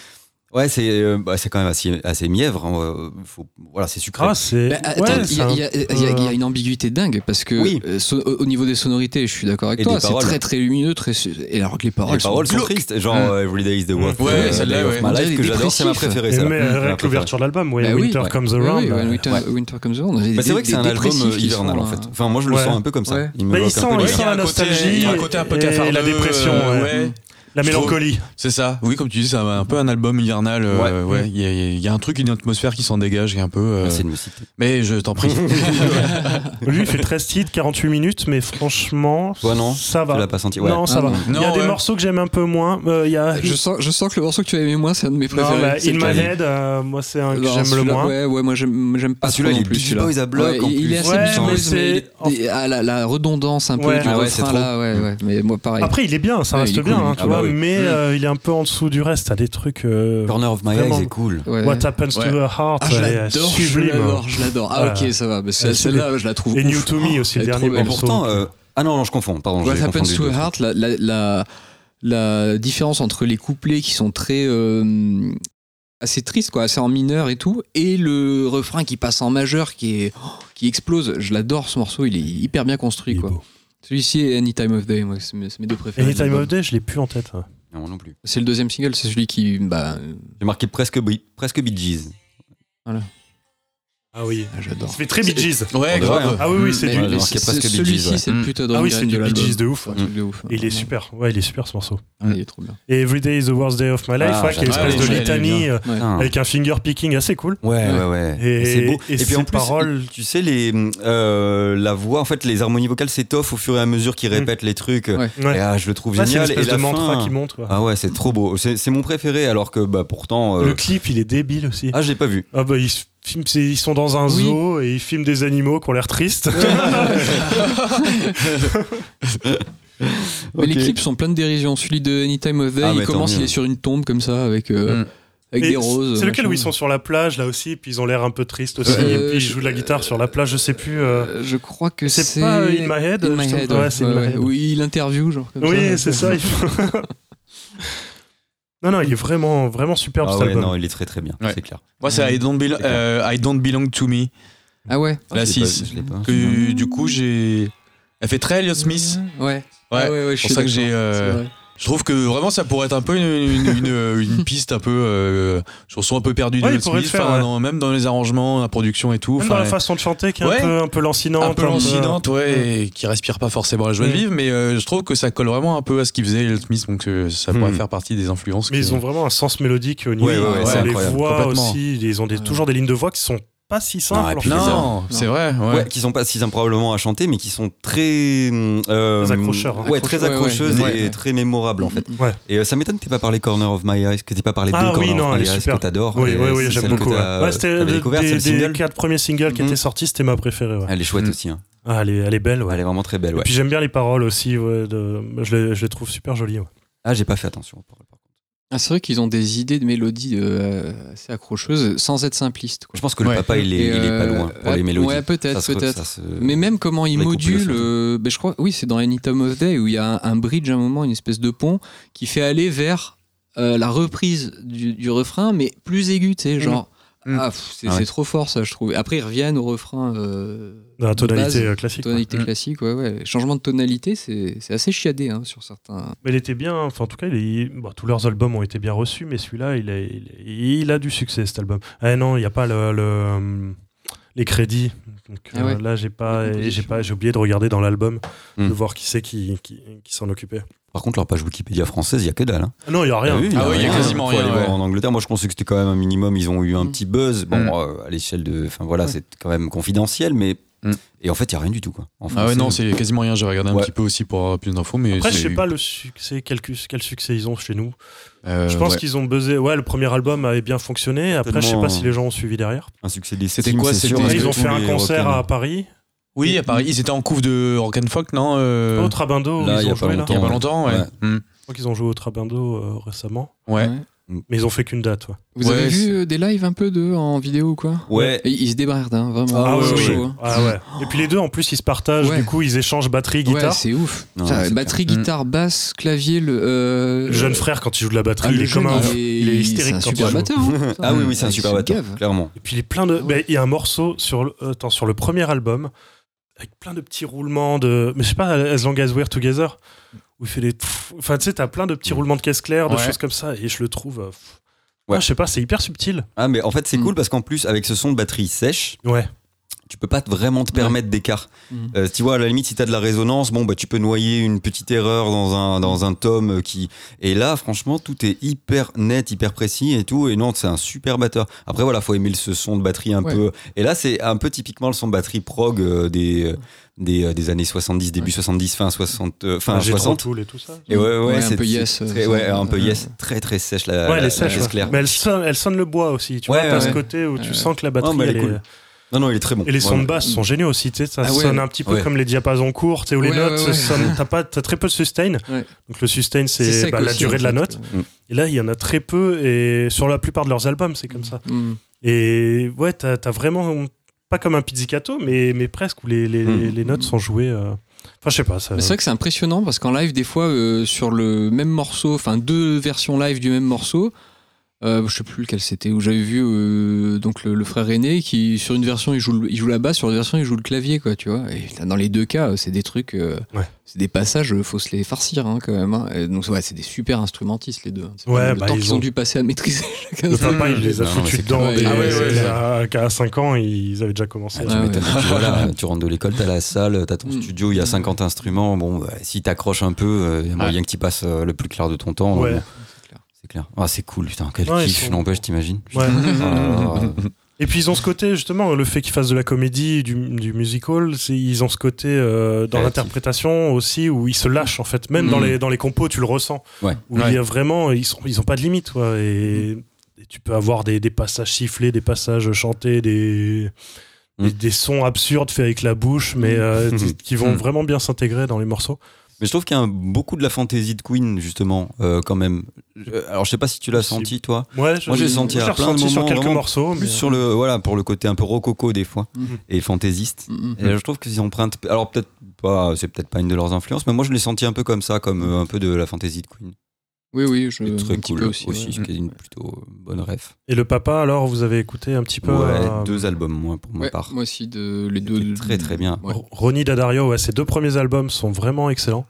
Ouais, c'est euh, bah, c'est quand même assez, assez mièvre. hein, euh, faut, voilà, c'est sucré. Ah, c'est. Bah, attends, ouais, il y, a- il y a- un il y a- il y a peu- une ambiguïté dingue parce que Oui. euh, so- au au niveau des sonorités, je suis d'accord avec Et toi, des c'est paroles. très très lumineux, très et alors que les paroles, les paroles sont, glauques. tristes, genre Mm. euh, Every Day is the Worst Ouais, euh, celle-là, ouais. On dirait que des j'adore, c'est ma dépressifs. préférée. Et celle-là. mais Mm, ma avec préférée. l'ouverture de l'album, ouais, Bah oui, Winter ouais. Comes Oui, Around. oui, là. When Winter, Ouais. Winter Comes Around. Bah, c'est vrai que c'est un album euh, hivernal en fait. euh, Enfin, moi je le Ouais. sens un peu comme ça. Ouais. Il me il évoque sent- un peu il les- sent la un nostalgie il y a un côté un peu et cafardeux, la dépression, euh, ouais. ouais. La mélancolie. C'est ça. Oui, comme tu dis, c'est un un peu un album hivernal. euh, Ouais. ouais. Il y, a- il y a un truc, une atmosphère qui s'en dégage, qui est un peu. euh, Merci de me citer. Mais je t'en prie. (laughs) Lui, il fait 13 titres, 48 minutes, mais franchement, non ça Tu va. l'as pas senti Ouais. Non, ça Ah, va. non. Il y a Non, des morceaux que j'aime un peu moins. Euh, Il y a Je sens, je sens que le morceau que tu as aimé moins, c'est un de mes Non, préférés. bah, In My. Head, euh, moi, c'est un que j'aime le moins. Ouais, ouais, moi j'aime j'aime pas Ah, trop celui-là, il est plus. Celui-là. Boys à bloc, Ouais, en il- est assez mais ah, la, redondance un peu Ouais. du Ah refrain trop. là, ouais, ouais. Mais moi pareil. Après, il est bien, ça reste il est bien, hein, tu Ah vois, bah oui. mais Mm. euh, il est un peu en dessous du reste. T'as des trucs. euh, Corner of My Vraiment. Eyes, c'est cool. Ouais. What Happens to the Heart, Ah, je est l'adore, je sublime. l'adore, je l'adore. Ah, ok, ça va. Est celle-là, je la trouve. Et ouf. New to Me aussi, le Elle est dernier morceau. pourtant, euh, ah non, non, je confonds. Pardon, What Happens confondu to trucs. Heart, la, la, la, la différence entre les couplets qui sont très euh, assez tristes, quoi, assez en mineur et tout, et le refrain qui passe en majeur, qui est oh, qui explose. Je l'adore ce morceau, il est hyper bien construit, Il est quoi. beau. Celui-ci est Any Time of Day, moi, c'est mes, deux préférés. Any Time of Day, je l'ai plus en tête. hein. Non, non plus. C'est le deuxième single, c'est celui qui, bah, J'ai marqué presque, Bee- presque Bee Gees. Ah oui. ah, j'adore. Ça fait très Bee Gees. Ouais, grave. Ah oui, oui, c'est du. C'est- presque Bee Gees, Celui-ci, c'est le Mm. putain Ah oui, c'est du de Bee. Gees de ouf. De il est super. Ouais, il est super ce morceau. Ah, il est trop bien. Et Every Day is the worst day of my life, Ah, ouais, qui est une espèce de il litanie euh, avec un finger picking assez cool. Ouais, ouais, ouais. Et- c'est beau. et puis en plus, paroles- tu sais, les, euh, la voix, en fait, les harmonies vocales s'étoffent au fur et à mesure qu'ils répètent les trucs. Ouais. Ouais. Et ah, je le trouve c'est génial. et la de mantra qui monte. Ah ouais, c'est trop beau. C'est c'est mon préféré, alors que bah pourtant. euh, Le clip, il est débile aussi. Ah, je l'ai pas vu. Ah bah se filment- ils sont dans un Oui. zoo et ils filment des animaux qui ont l'air tristes. (laughs) Mais les clips sont pleins de dérision. Celui de Anytime of Day, Ah, il commence, il est sur une tombe comme ça, avec euh, Mm. avec Et des roses. C'est lequel où ils sont sur la plage là aussi, puis ils ont l'air un peu tristes aussi, Euh, et puis ils je- jouent de la guitare sur la plage, je sais plus. euh, je crois que C'est c'est. pas In My Head, In My je Head, trouve. ouais. Ouais, c'est In Ouais, My ouais. Head. Oui, il interview, genre comme Oui, ça. c'est ça. il faut- (laughs) non, non, il est vraiment, vraiment superbe Ah cet ouais, album. non, il est très très bien, Ouais. c'est clair. Moi, c'est I, don't C'est euh, I Don't Belong to Me. Ah ouais. La l'ai pas- 6. je l'ai pas. Que du coup, j'ai. Elle fait très Elliott Smith. Ouais. Ouais. Ah ouais, ouais, je pour suis ça que j'ai, euh, c'est. Je trouve que vraiment, ça pourrait être un peu une, une, une- une piste un peu. Euh, chanson un peu perdue Ouais, Smith. le faire, enfin, ouais. dans- même dans les arrangements, la production et tout. Même dans la façon de chanter qui est Ouais. un peu, un peu lancinante. un peu lancinante, ouais, et qui respire pas forcément la joie de Ouais. vivre, mais euh, je trouve que ça colle vraiment un peu à ce qu'il faisait Smith, donc euh, ça pourrait Hmm. faire partie des influences. Mais que- ils ont vraiment un sens mélodique au niveau. Ouais, ouais, ouais, c'est les voix aussi, ils ont des, toujours des lignes de voix qui sont pas si simples. Non, Non, c'est vrai. Ouais. Ouais, qui sont pas si simples probablement à chanter, mais qui sont très. euh, accrocheurs, hein. Ouais, très Accroche- ouais, ouais. accrocheuses Ouais, et ouais. très mémorables en fait. Ouais. Et euh, ça m'étonne que t'aies pas parlé Corner of My Eyes, que t'aies pas parlé Ah de oui, Corner non, of My Eyes que t'adores. Oui, oui, oui, j'aime beaucoup. c'était des, quatre premiers singles qui Mhm. étaient sortis, c'était ma préférée. Elle est chouette Mm. aussi. hein. Ah, elle, est, elle est belle, ouais. Elle est vraiment très belle. Et puis j'aime bien les paroles aussi, ouais, de- je, les, je les trouve super jolies. ouais. Ah, j'ai pas fait attention aux paroles. Ah, c'est vrai qu'ils ont des idées de mélodies euh, assez accrocheuses sans être simplistes. quoi. Je pense que le Ouais. papa, il est, Et, il est pas euh, loin pour les mélodies. Ouais, peut-être, peut-être. se- Mais même comment il module, euh, ben je crois, oui, c'est dans Any Time of Day où il y a un, un bridge à un moment, une espèce de pont qui fait aller vers euh, la reprise du, du refrain, mais plus aiguë, tu sais, genre. Mm. Ah, c'est Ah ouais. c'est trop fort ça, je trouve. Après, ils reviennent au refrain. Euh, Dans la de base, tonalité euh, classique. ouais. tonalité Mm. classique, ouais, ouais. Changement de tonalité, c'est assez chiadé hein, sur certains. Mais il était bien, enfin en tout cas, il est- bon, tous leurs albums ont été bien reçus, mais celui-là, il, a- il, a- il a du succès cet album. Ah non, il n'y a pas le, le, euh, les crédits. Donc Ah euh, ouais. là, j'ai pas, j'ai pas, j'ai oublié de regarder dans l'album, Hmm. de voir qui c'est qui, qui, qui s'en occupait. Par contre, leur page Wikipédia française, il y a que dalle. hein. Ah non, il y a rien. Ah oui, Ah oui, il y a rien. quasiment Faut rien, aller voir ouais. en Angleterre. Moi, je pensais que c'était quand même un minimum. Ils ont eu un Mm. petit buzz. Bon, Mm. euh, à l'échelle de. Enfin voilà, c'est quand même confidentiel, mais. Mm. Et en fait, il y a rien du tout, quoi. En Ah ouais, non, c'est quasiment rien. J'ai regardé un Ouais. petit peu aussi pour avoir plus d'infos, mais Après, je c'est- sais pas le succès, quel, succès ils ont chez nous. euh, je pense ouais. qu'ils ont buzzé. Ouais, le premier album avait bien fonctionné. Après, je sais Tellement, pas si les gens ont suivi derrière. un succès des C'était quoi, c'était- ils ont fait un concert à Paris. Oui, à Paris, ils étaient en couve de Rock and Folk, non euh, Au Trabindo, ils il y a ont pas joué là. Il y a pas Ouais. longtemps, ouais. Ouais. Hmm. Je crois qu'ils ont joué au Trabindo euh, récemment. Ouais. Mais ils ont fait qu'une date. ouais. Vous Ouais, avez vu euh, des lives un peu de en vidéo ou quoi Ouais. Et Ils se débardent, hein, vraiment. Ah ouais, chaud, hein. Ah ouais. Et puis les deux, en plus, ils se partagent. Ouais. Du coup, ils échangent batterie, Ouais, guitare. c'est ouf. Non, Ça, ouais, c'est batterie, clair. guitare, basse, clavier, le. euh, le jeune frère, quand il joue de la batterie, ah, il est comme un. il est- il est hystérique C'est un quand il super joue. batteur. hein. (laughs) Ah oui, oui, c'est un Il super batteur, gave. clairement. Et puis il est plein de. il y a un morceau sur le, attends, sur le premier album avec plein de petits roulements de. Mais je sais pas, As Long As We're Together, où il fait des. Enfin, tu sais, t'as plein de petits roulements de caisse claire, de Ouais. choses comme ça, et je le trouve. euh, pff. Ouais. Ah, je sais pas, c'est hyper subtil. Ah, mais en fait, c'est Mm. cool parce qu'en plus, avec ce son de batterie sèche, Ouais. tu peux pas vraiment te permettre d'écart. Euh, tu vois, à la limite, si t'as de la résonance, bon, bah, tu peux noyer une petite erreur dans un, dans un tome qui. Et là, franchement, tout est hyper net, hyper précis et tout. Et non, c'est un super batteur. Après, voilà, faut aimer ce son de batterie un Ouais. peu. Et là, c'est un peu typiquement le son de batterie prog euh, des, des, euh, des années 70, début Ouais. 70, fin 60, euh, fin J'ai 60. Tool et tout ça. Et ouais, ouais, Ouais, un c'est- peu yes, très- euh, ouais, un peu yes. Très, très sèche la, Ouais, elle est sèche. claire. Mais elle sonne, elle sonne le bois aussi. Tu Ouais, vois, t'as ce côté où tu sens que la batterie. Oh, elle est elle est- cool. Non, non, il est très bon. Et les sons de basse sont géniaux aussi, tu sais, ça Ah ouais. sonne un petit peu Ouais. comme les diapasons courts, tu sais, où les notes ouais, ouais. sonnent- t'as pas, t'as très peu de sustain. Ouais. Donc le sustain, c'est bah, la aussi, durée de la note. Et là, il y en a très peu, et sur la plupart de leurs albums, c'est comme ça. Mm. Et ouais, t'as as vraiment, pas comme un pizzicato, mais, mais presque, où les, les, les notes sont jouées. euh, Enfin, je sais pas. Ça... C'est vrai que c'est impressionnant parce qu'en live, des fois, euh, sur le même morceau, enfin deux versions live du même morceau, euh, je sais plus lequel c'était, où j'avais vu euh, donc le, le frère aîné qui, sur une version, il joue, le- il joue la basse, sur une version, il joue le clavier, quoi, tu vois. Et dans les deux cas, c'est des trucs, euh, Ouais. c'est des passages, euh, faut se les farcir hein, quand même. hein. Et donc, ouais, c'est des super instrumentistes, les deux. hein. Ouais, le bah, temps ils qu'ils ont... ont- dû passer à maîtriser (laughs) chacun. Le papa, il les a foutus dedans. Ah ouais, ouais, à- qu'à 5 ans, ils avaient déjà commencé. Ah, à- tu. Tu (laughs) vois, là, tu rentres de l'école, t'as la salle, t'as ton Mm. studio, il y a 50 instruments. Bon, bah, si t'accroches un peu, il y a moyen que tu passes le plus clair de ton temps. Ouais. C'est clair. Ah, c'est cool, putain, quel Ouais, ils kiff, sont- n'empêche, t'imagines Ouais. (laughs) Ah, Et puis ils ont ce côté justement, le fait qu'ils fassent de la comédie, du, du musical, c'est- ils ont ce côté euh, dans Créatif. l'interprétation aussi où ils se lâchent en fait. Même dans Mm. les dans les compos, tu le ressens. Ouais. Où Ouais. il y a vraiment, ils sont ils ont pas de limite quoi. Et, et tu peux avoir des, des passages sifflés, des passages chantés, des Mm. des, des sons absurdes faits avec la bouche, mais euh, qui- (laughs) qui vont Mm. vraiment bien s'intégrer dans les morceaux. Mais je trouve qu'il y a un- beaucoup de la fantaisie de Queen, justement, euh, quand même. Alors, je sais pas si tu l'as senti, toi. Ouais, je- Moi, j'ai senti à plein de ressenti sur moments, quelques vraiment morceaux. Plus mais- sur le, voilà, pour le côté un peu rococo, des fois, Mhm. et fantaisiste. Mhm. Et là, je trouve qu'ils empruntent. Alors, peut-être pas, c'est peut-être pas une de leurs influences, mais moi, je l'ai senti un peu comme ça, comme euh, un peu de la fantaisie de Queen. Oui, oui, je, C'est très un cool peu aussi, aussi. ouais. ce qui est une plutôt bonne ref. Et le papa, alors, vous avez écouté un petit peu Ouais, euh, deux albums, moi, pour ma Ouais, part. moi aussi, de, les deux. très, très bien. Ouais. Ronnie Dadario, ouais, ses deux premiers albums sont vraiment excellents.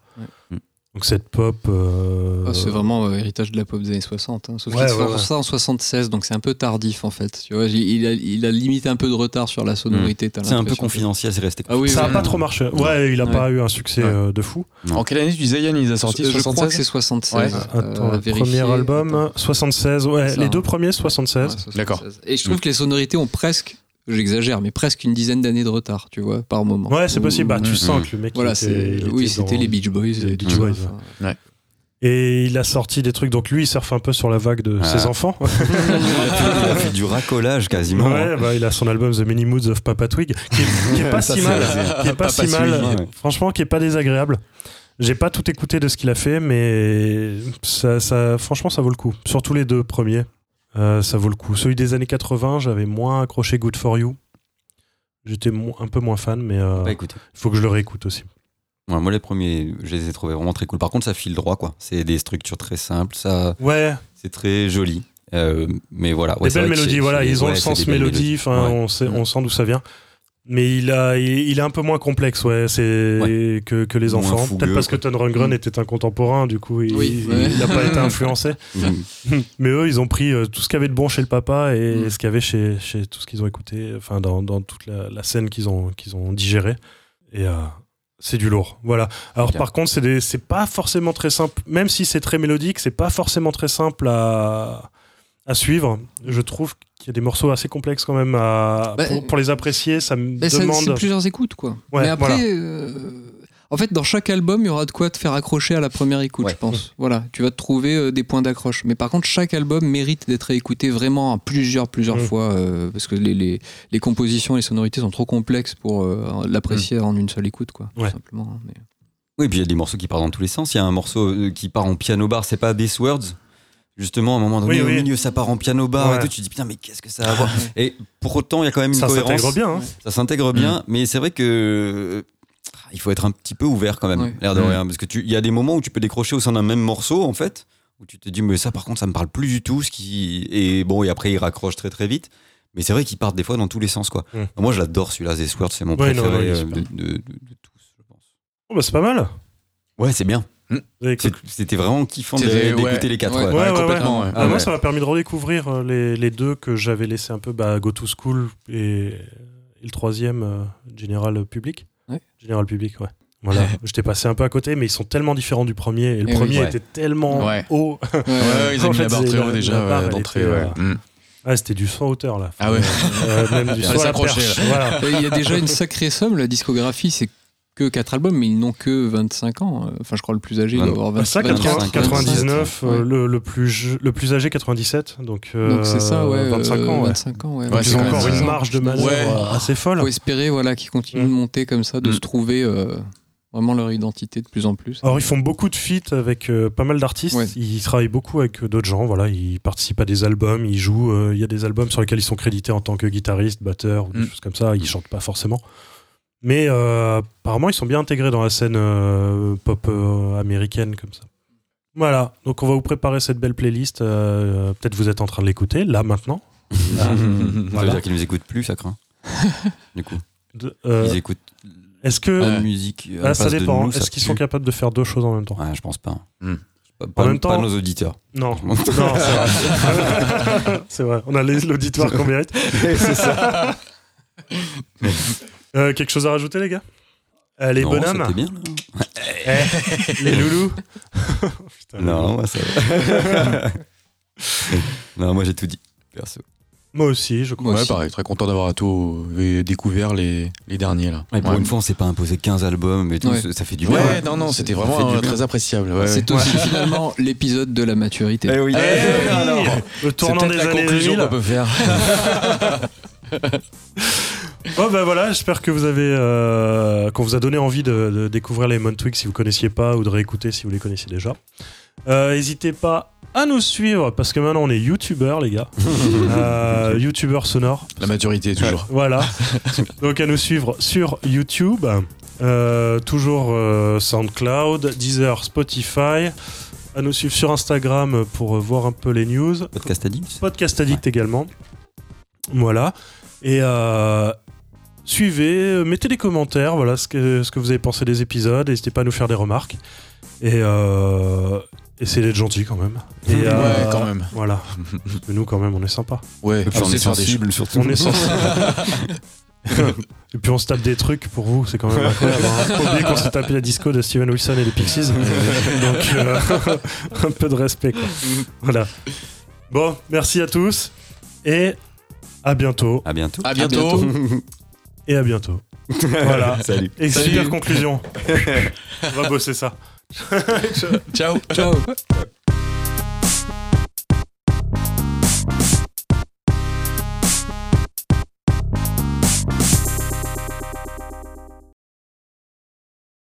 Donc cette pop. euh, Ah, c'est vraiment euh, héritage de la pop des années 60. hein. Sauf Ouais, qu'il ouais, sort ouais. ça en 76, donc c'est un peu tardif en fait. Tu vois, il, a, il a limité un peu de retard sur la sonorité. t'as C'est un peu confidentiel, c'est resté Ah oui, ça a ouais. pas trop marché. Ouais, il a Ouais. pas eu un succès Ouais. euh, de fou. Non. En quelle année tu disais Yann, il a sortis Je- je crois que 76 c'est 76. Ouais. euh, Attends, premier album, Attends. 76. Ouais, Ça, les hein. deux premiers, 76. Ouais, 76. D'accord. Et je trouve que les sonorités ont presque, j'exagère, mais presque une dizaine d'années de retard, tu vois, par moment. Ouais, c'est possible. Bah, tu sens que le mec. il Voilà, était- c'est il oui, était c'était les Beach Boys. les et Beach tout Boys, ça. ouais. Et il a sorti des trucs. Donc lui, il surfe un peu sur la vague de Ah. ses enfants. (laughs) Il a fait- il a fait du racolage quasiment. Ouais, bah, il a son album The Many Moods of Papa Twig, qui est, qui est pas Ça, si mal, qui est pas Papa si mal, ouais. franchement, qui est pas désagréable. J'ai pas tout écouté de ce qu'il a fait, mais ça, ça, franchement, ça vaut le coup. Surtout les deux premiers, euh, ça vaut le coup. Celui des années 80, j'avais moins accroché Good for You. J'étais un peu moins fan, mais il Bah, écoutez. faut que je le réécoute aussi. Ouais, moi, les premiers, je les ai trouvés vraiment très cool. Par contre, ça file droit, quoi. C'est des structures très simples, ça, Ouais, c'est très joli. Euh, mais voilà. ouais, des c'est belles mélodies, voilà, ils ont le sens mélodie, mélodies. enfin, Ouais. on, sait, on sent d'où ça vient. Mais il, a, il, il est un peu moins complexe, ouais, c'est que, que les Moins enfants. Peut-être parce que. Ton Rundgren était un contemporain, du coup, il Oui, il- ouais. il n'a pas été influencé. (laughs) Mhm. (laughs) Mais eux, ils ont pris euh, tout ce qu'il y avait de bon chez le papa et Mm. ce qu'il y avait chez, chez tout ce qu'ils ont écouté, enfin, dans, dans toute la, la scène qu'ils ont, qu'ils ont digéré. Et euh, c'est du lourd. Voilà. Alors, par contre, c'est des- c'est pas forcément très simple, même si c'est très mélodique, c'est pas forcément très simple à, à suivre. Je trouve qu'il y a des morceaux assez complexes quand même à, Bah, pour, pour les apprécier. Ça me Mais ça- c'est demande. plusieurs écoutes, quoi. Ouais, mais après, voilà. euh, en fait, dans chaque album, il y aura de quoi te faire accrocher à la première écoute, Ouais. je pense. Voilà, tu vas te trouver euh, des points d'accroche. Mais par contre, chaque album mérite d'être écouté vraiment plusieurs, plusieurs Mm. fois, euh, parce que les, les, les compositions, les sonorités sont trop complexes pour euh, l'apprécier en une seule écoute, quoi. tout simplement. hein, mais- Oui, puis il y a des morceaux qui partent dans tous les sens. Il y a un morceau qui part en piano bar, c'est pas This Words? Justement, à un moment donné, Oui, au oui. milieu, ça part en piano bar Ouais. et tout. Tu te dis, putain, mais qu'est-ce que ça a à voir (laughs) Et pour autant, il y a quand même une Ça cohérence. s'intègre bien. hein. Ça s'intègre bien, mais c'est vrai que euh, il faut être un petit peu ouvert quand même, Ouais. l'air de Mm. rien, parce que tu, il y a des moments où tu peux décrocher au sein d'un même morceau en fait, où tu te dis mais ça par contre ça me parle plus du tout, ce qui et bon et après il raccroche très très vite, mais c'est vrai qu'ils partent des fois dans tous les sens quoi. Mm. Moi je l'adore celui-là, The Sword, c'est mon Ouais, non, préféré ouais, euh, super. de, de- de- de tous, je pense. Oh, bah, c'est pas mal. Ouais, c'est bien. C'est- C'était vraiment kiffant d'écouter ouais. les quatre. Ouais. ouais. Ouais, ouais, complètement. ouais. ouais. Ah, Moi, ouais. ça m'a permis de redécouvrir euh, les, les deux que j'avais laissé un peu bah, Go to School et, et le troisième, euh, General Public. Ouais. General Public, ouais. Voilà, (laughs) j'étais passé un peu à côté, mais ils sont tellement différents du premier. Et le Eh oui. premier Ouais. était tellement Ouais. haut. Ouais, (laughs) ils ont mis fait, la barre très haut déjà d'entrée. euh, Mm. Ah, c'était du sans hauteur, là. Ah ouais. Euh, même du Fallait (laughs) saut à la s'accrocher, perche. là. Voilà. Et Il y a déjà une sacrée somme, la discographie, c'est que 4 albums, mais ils n'ont que 25 ans. Enfin, je crois le plus âgé, il doit avoir Bah, 20, ça, 24, 80, 99, ouais. euh, le, le, plus, le plus âgé 97, donc, euh, Donc c'est ça, ouais. 25 euh, ans. Ouais. 25 ans, ouais. Ils c'est ont encore ça. une marge de manœuvre Ouais. euh, assez folle. Faut espérer voilà, qu'ils continuent Mm. de monter comme ça, de Mm. se trouver euh, vraiment leur identité de plus en plus. Alors ils font beaucoup de feats avec euh, pas mal d'artistes. Ouais. Ils travaillent beaucoup avec euh, d'autres gens. Voilà, ils participent à des albums, ils jouent. euh, Il y a des albums sur lesquels ils sont crédités en tant que guitariste, batteur ou des Mm. choses comme ça. Ils chantent pas forcément. Mais euh, apparemment ils sont bien intégrés dans la scène euh, pop euh, américaine comme ça. Voilà, donc on va vous préparer cette belle playlist. euh, Peut-être vous êtes en train de l'écouter là maintenant. Ça Voilà. veut dire qu'ils nous écoutent plus, ça craint. (laughs) du coup, De- euh, ils écoutent Est-ce que de musique. Ah, la ça dépend. ça Est-ce qu'ils sont capables de faire deux choses en même temps Ouais, je pense pas. Hmm. Pas, pas- même temps- pas nos auditeurs. Non, (laughs) non, c'est vrai. (laughs) c'est vrai. On a les- l'auditoire qu'on mérite. c'est ça. Euh, quelque chose à rajouter, les gars? Euh, Les non, bonhommes? c'était bien. là. Eh, (laughs) Les loulous? (laughs) Putain, Non, moi ça va. (laughs) non, moi j'ai tout dit. Perso. Moi aussi, je crois. Ouais, aussi. pareil, très content d'avoir à tout euh, découvert les, les derniers là. Et pour Ouais. une fois, on s'est pas imposé 15 albums et tout. Ouais. ça- fait du bien. Ouais, non, non, c'était vraiment euh, très appréciable. ouais, C'est ouais. aussi finalement l'épisode de la maturité. Eh oui. Eh, alors, le tournant des la années conclusion 2000. qu'on peut faire. Bon bah voilà, j'espère que vous avez euh, qu'on vous a donné envie de, de découvrir les Lemon Twigs si vous connaissiez pas ou de réécouter si vous les connaissiez déjà. Euh, N'hésitez pas à nous suivre parce que maintenant on est youtubeurs les gars, (laughs) euh, youtubeurs sonores. La maturité, toujours. Voilà. (laughs) Donc à nous suivre sur YouTube, euh, toujours euh, SoundCloud, Deezer, Spotify. À nous suivre sur Instagram pour euh, voir un peu les news. Podcast Addict Podcast Addict également. Voilà. Et euh, suivez, euh, mettez des commentaires, voilà ce que, ce que vous avez pensé des épisodes. N'hésitez pas à nous faire des remarques. Et euh, essayez d'être gentil quand même. Et, Ouais, euh, quand même. Voilà. Que (laughs) nous, quand même, on est sympa. Ouais, Et puis on sait est faire des sensible surtout. On est sensible. (laughs) Et puis on se tape des trucs pour vous, c'est quand même incroyable. Hein. (laughs) Faut oublier qu'on s'est tapé la disco de Steven Wilson et les Pixies. Donc euh, un peu de respect. Quoi. Voilà. Bon, merci à tous et à bientôt. À bientôt. À bientôt. Et à bientôt. (laughs) Voilà. Salut. Et Salut. super conclusion. (laughs) On va bosser ça. Ciao. Ciao.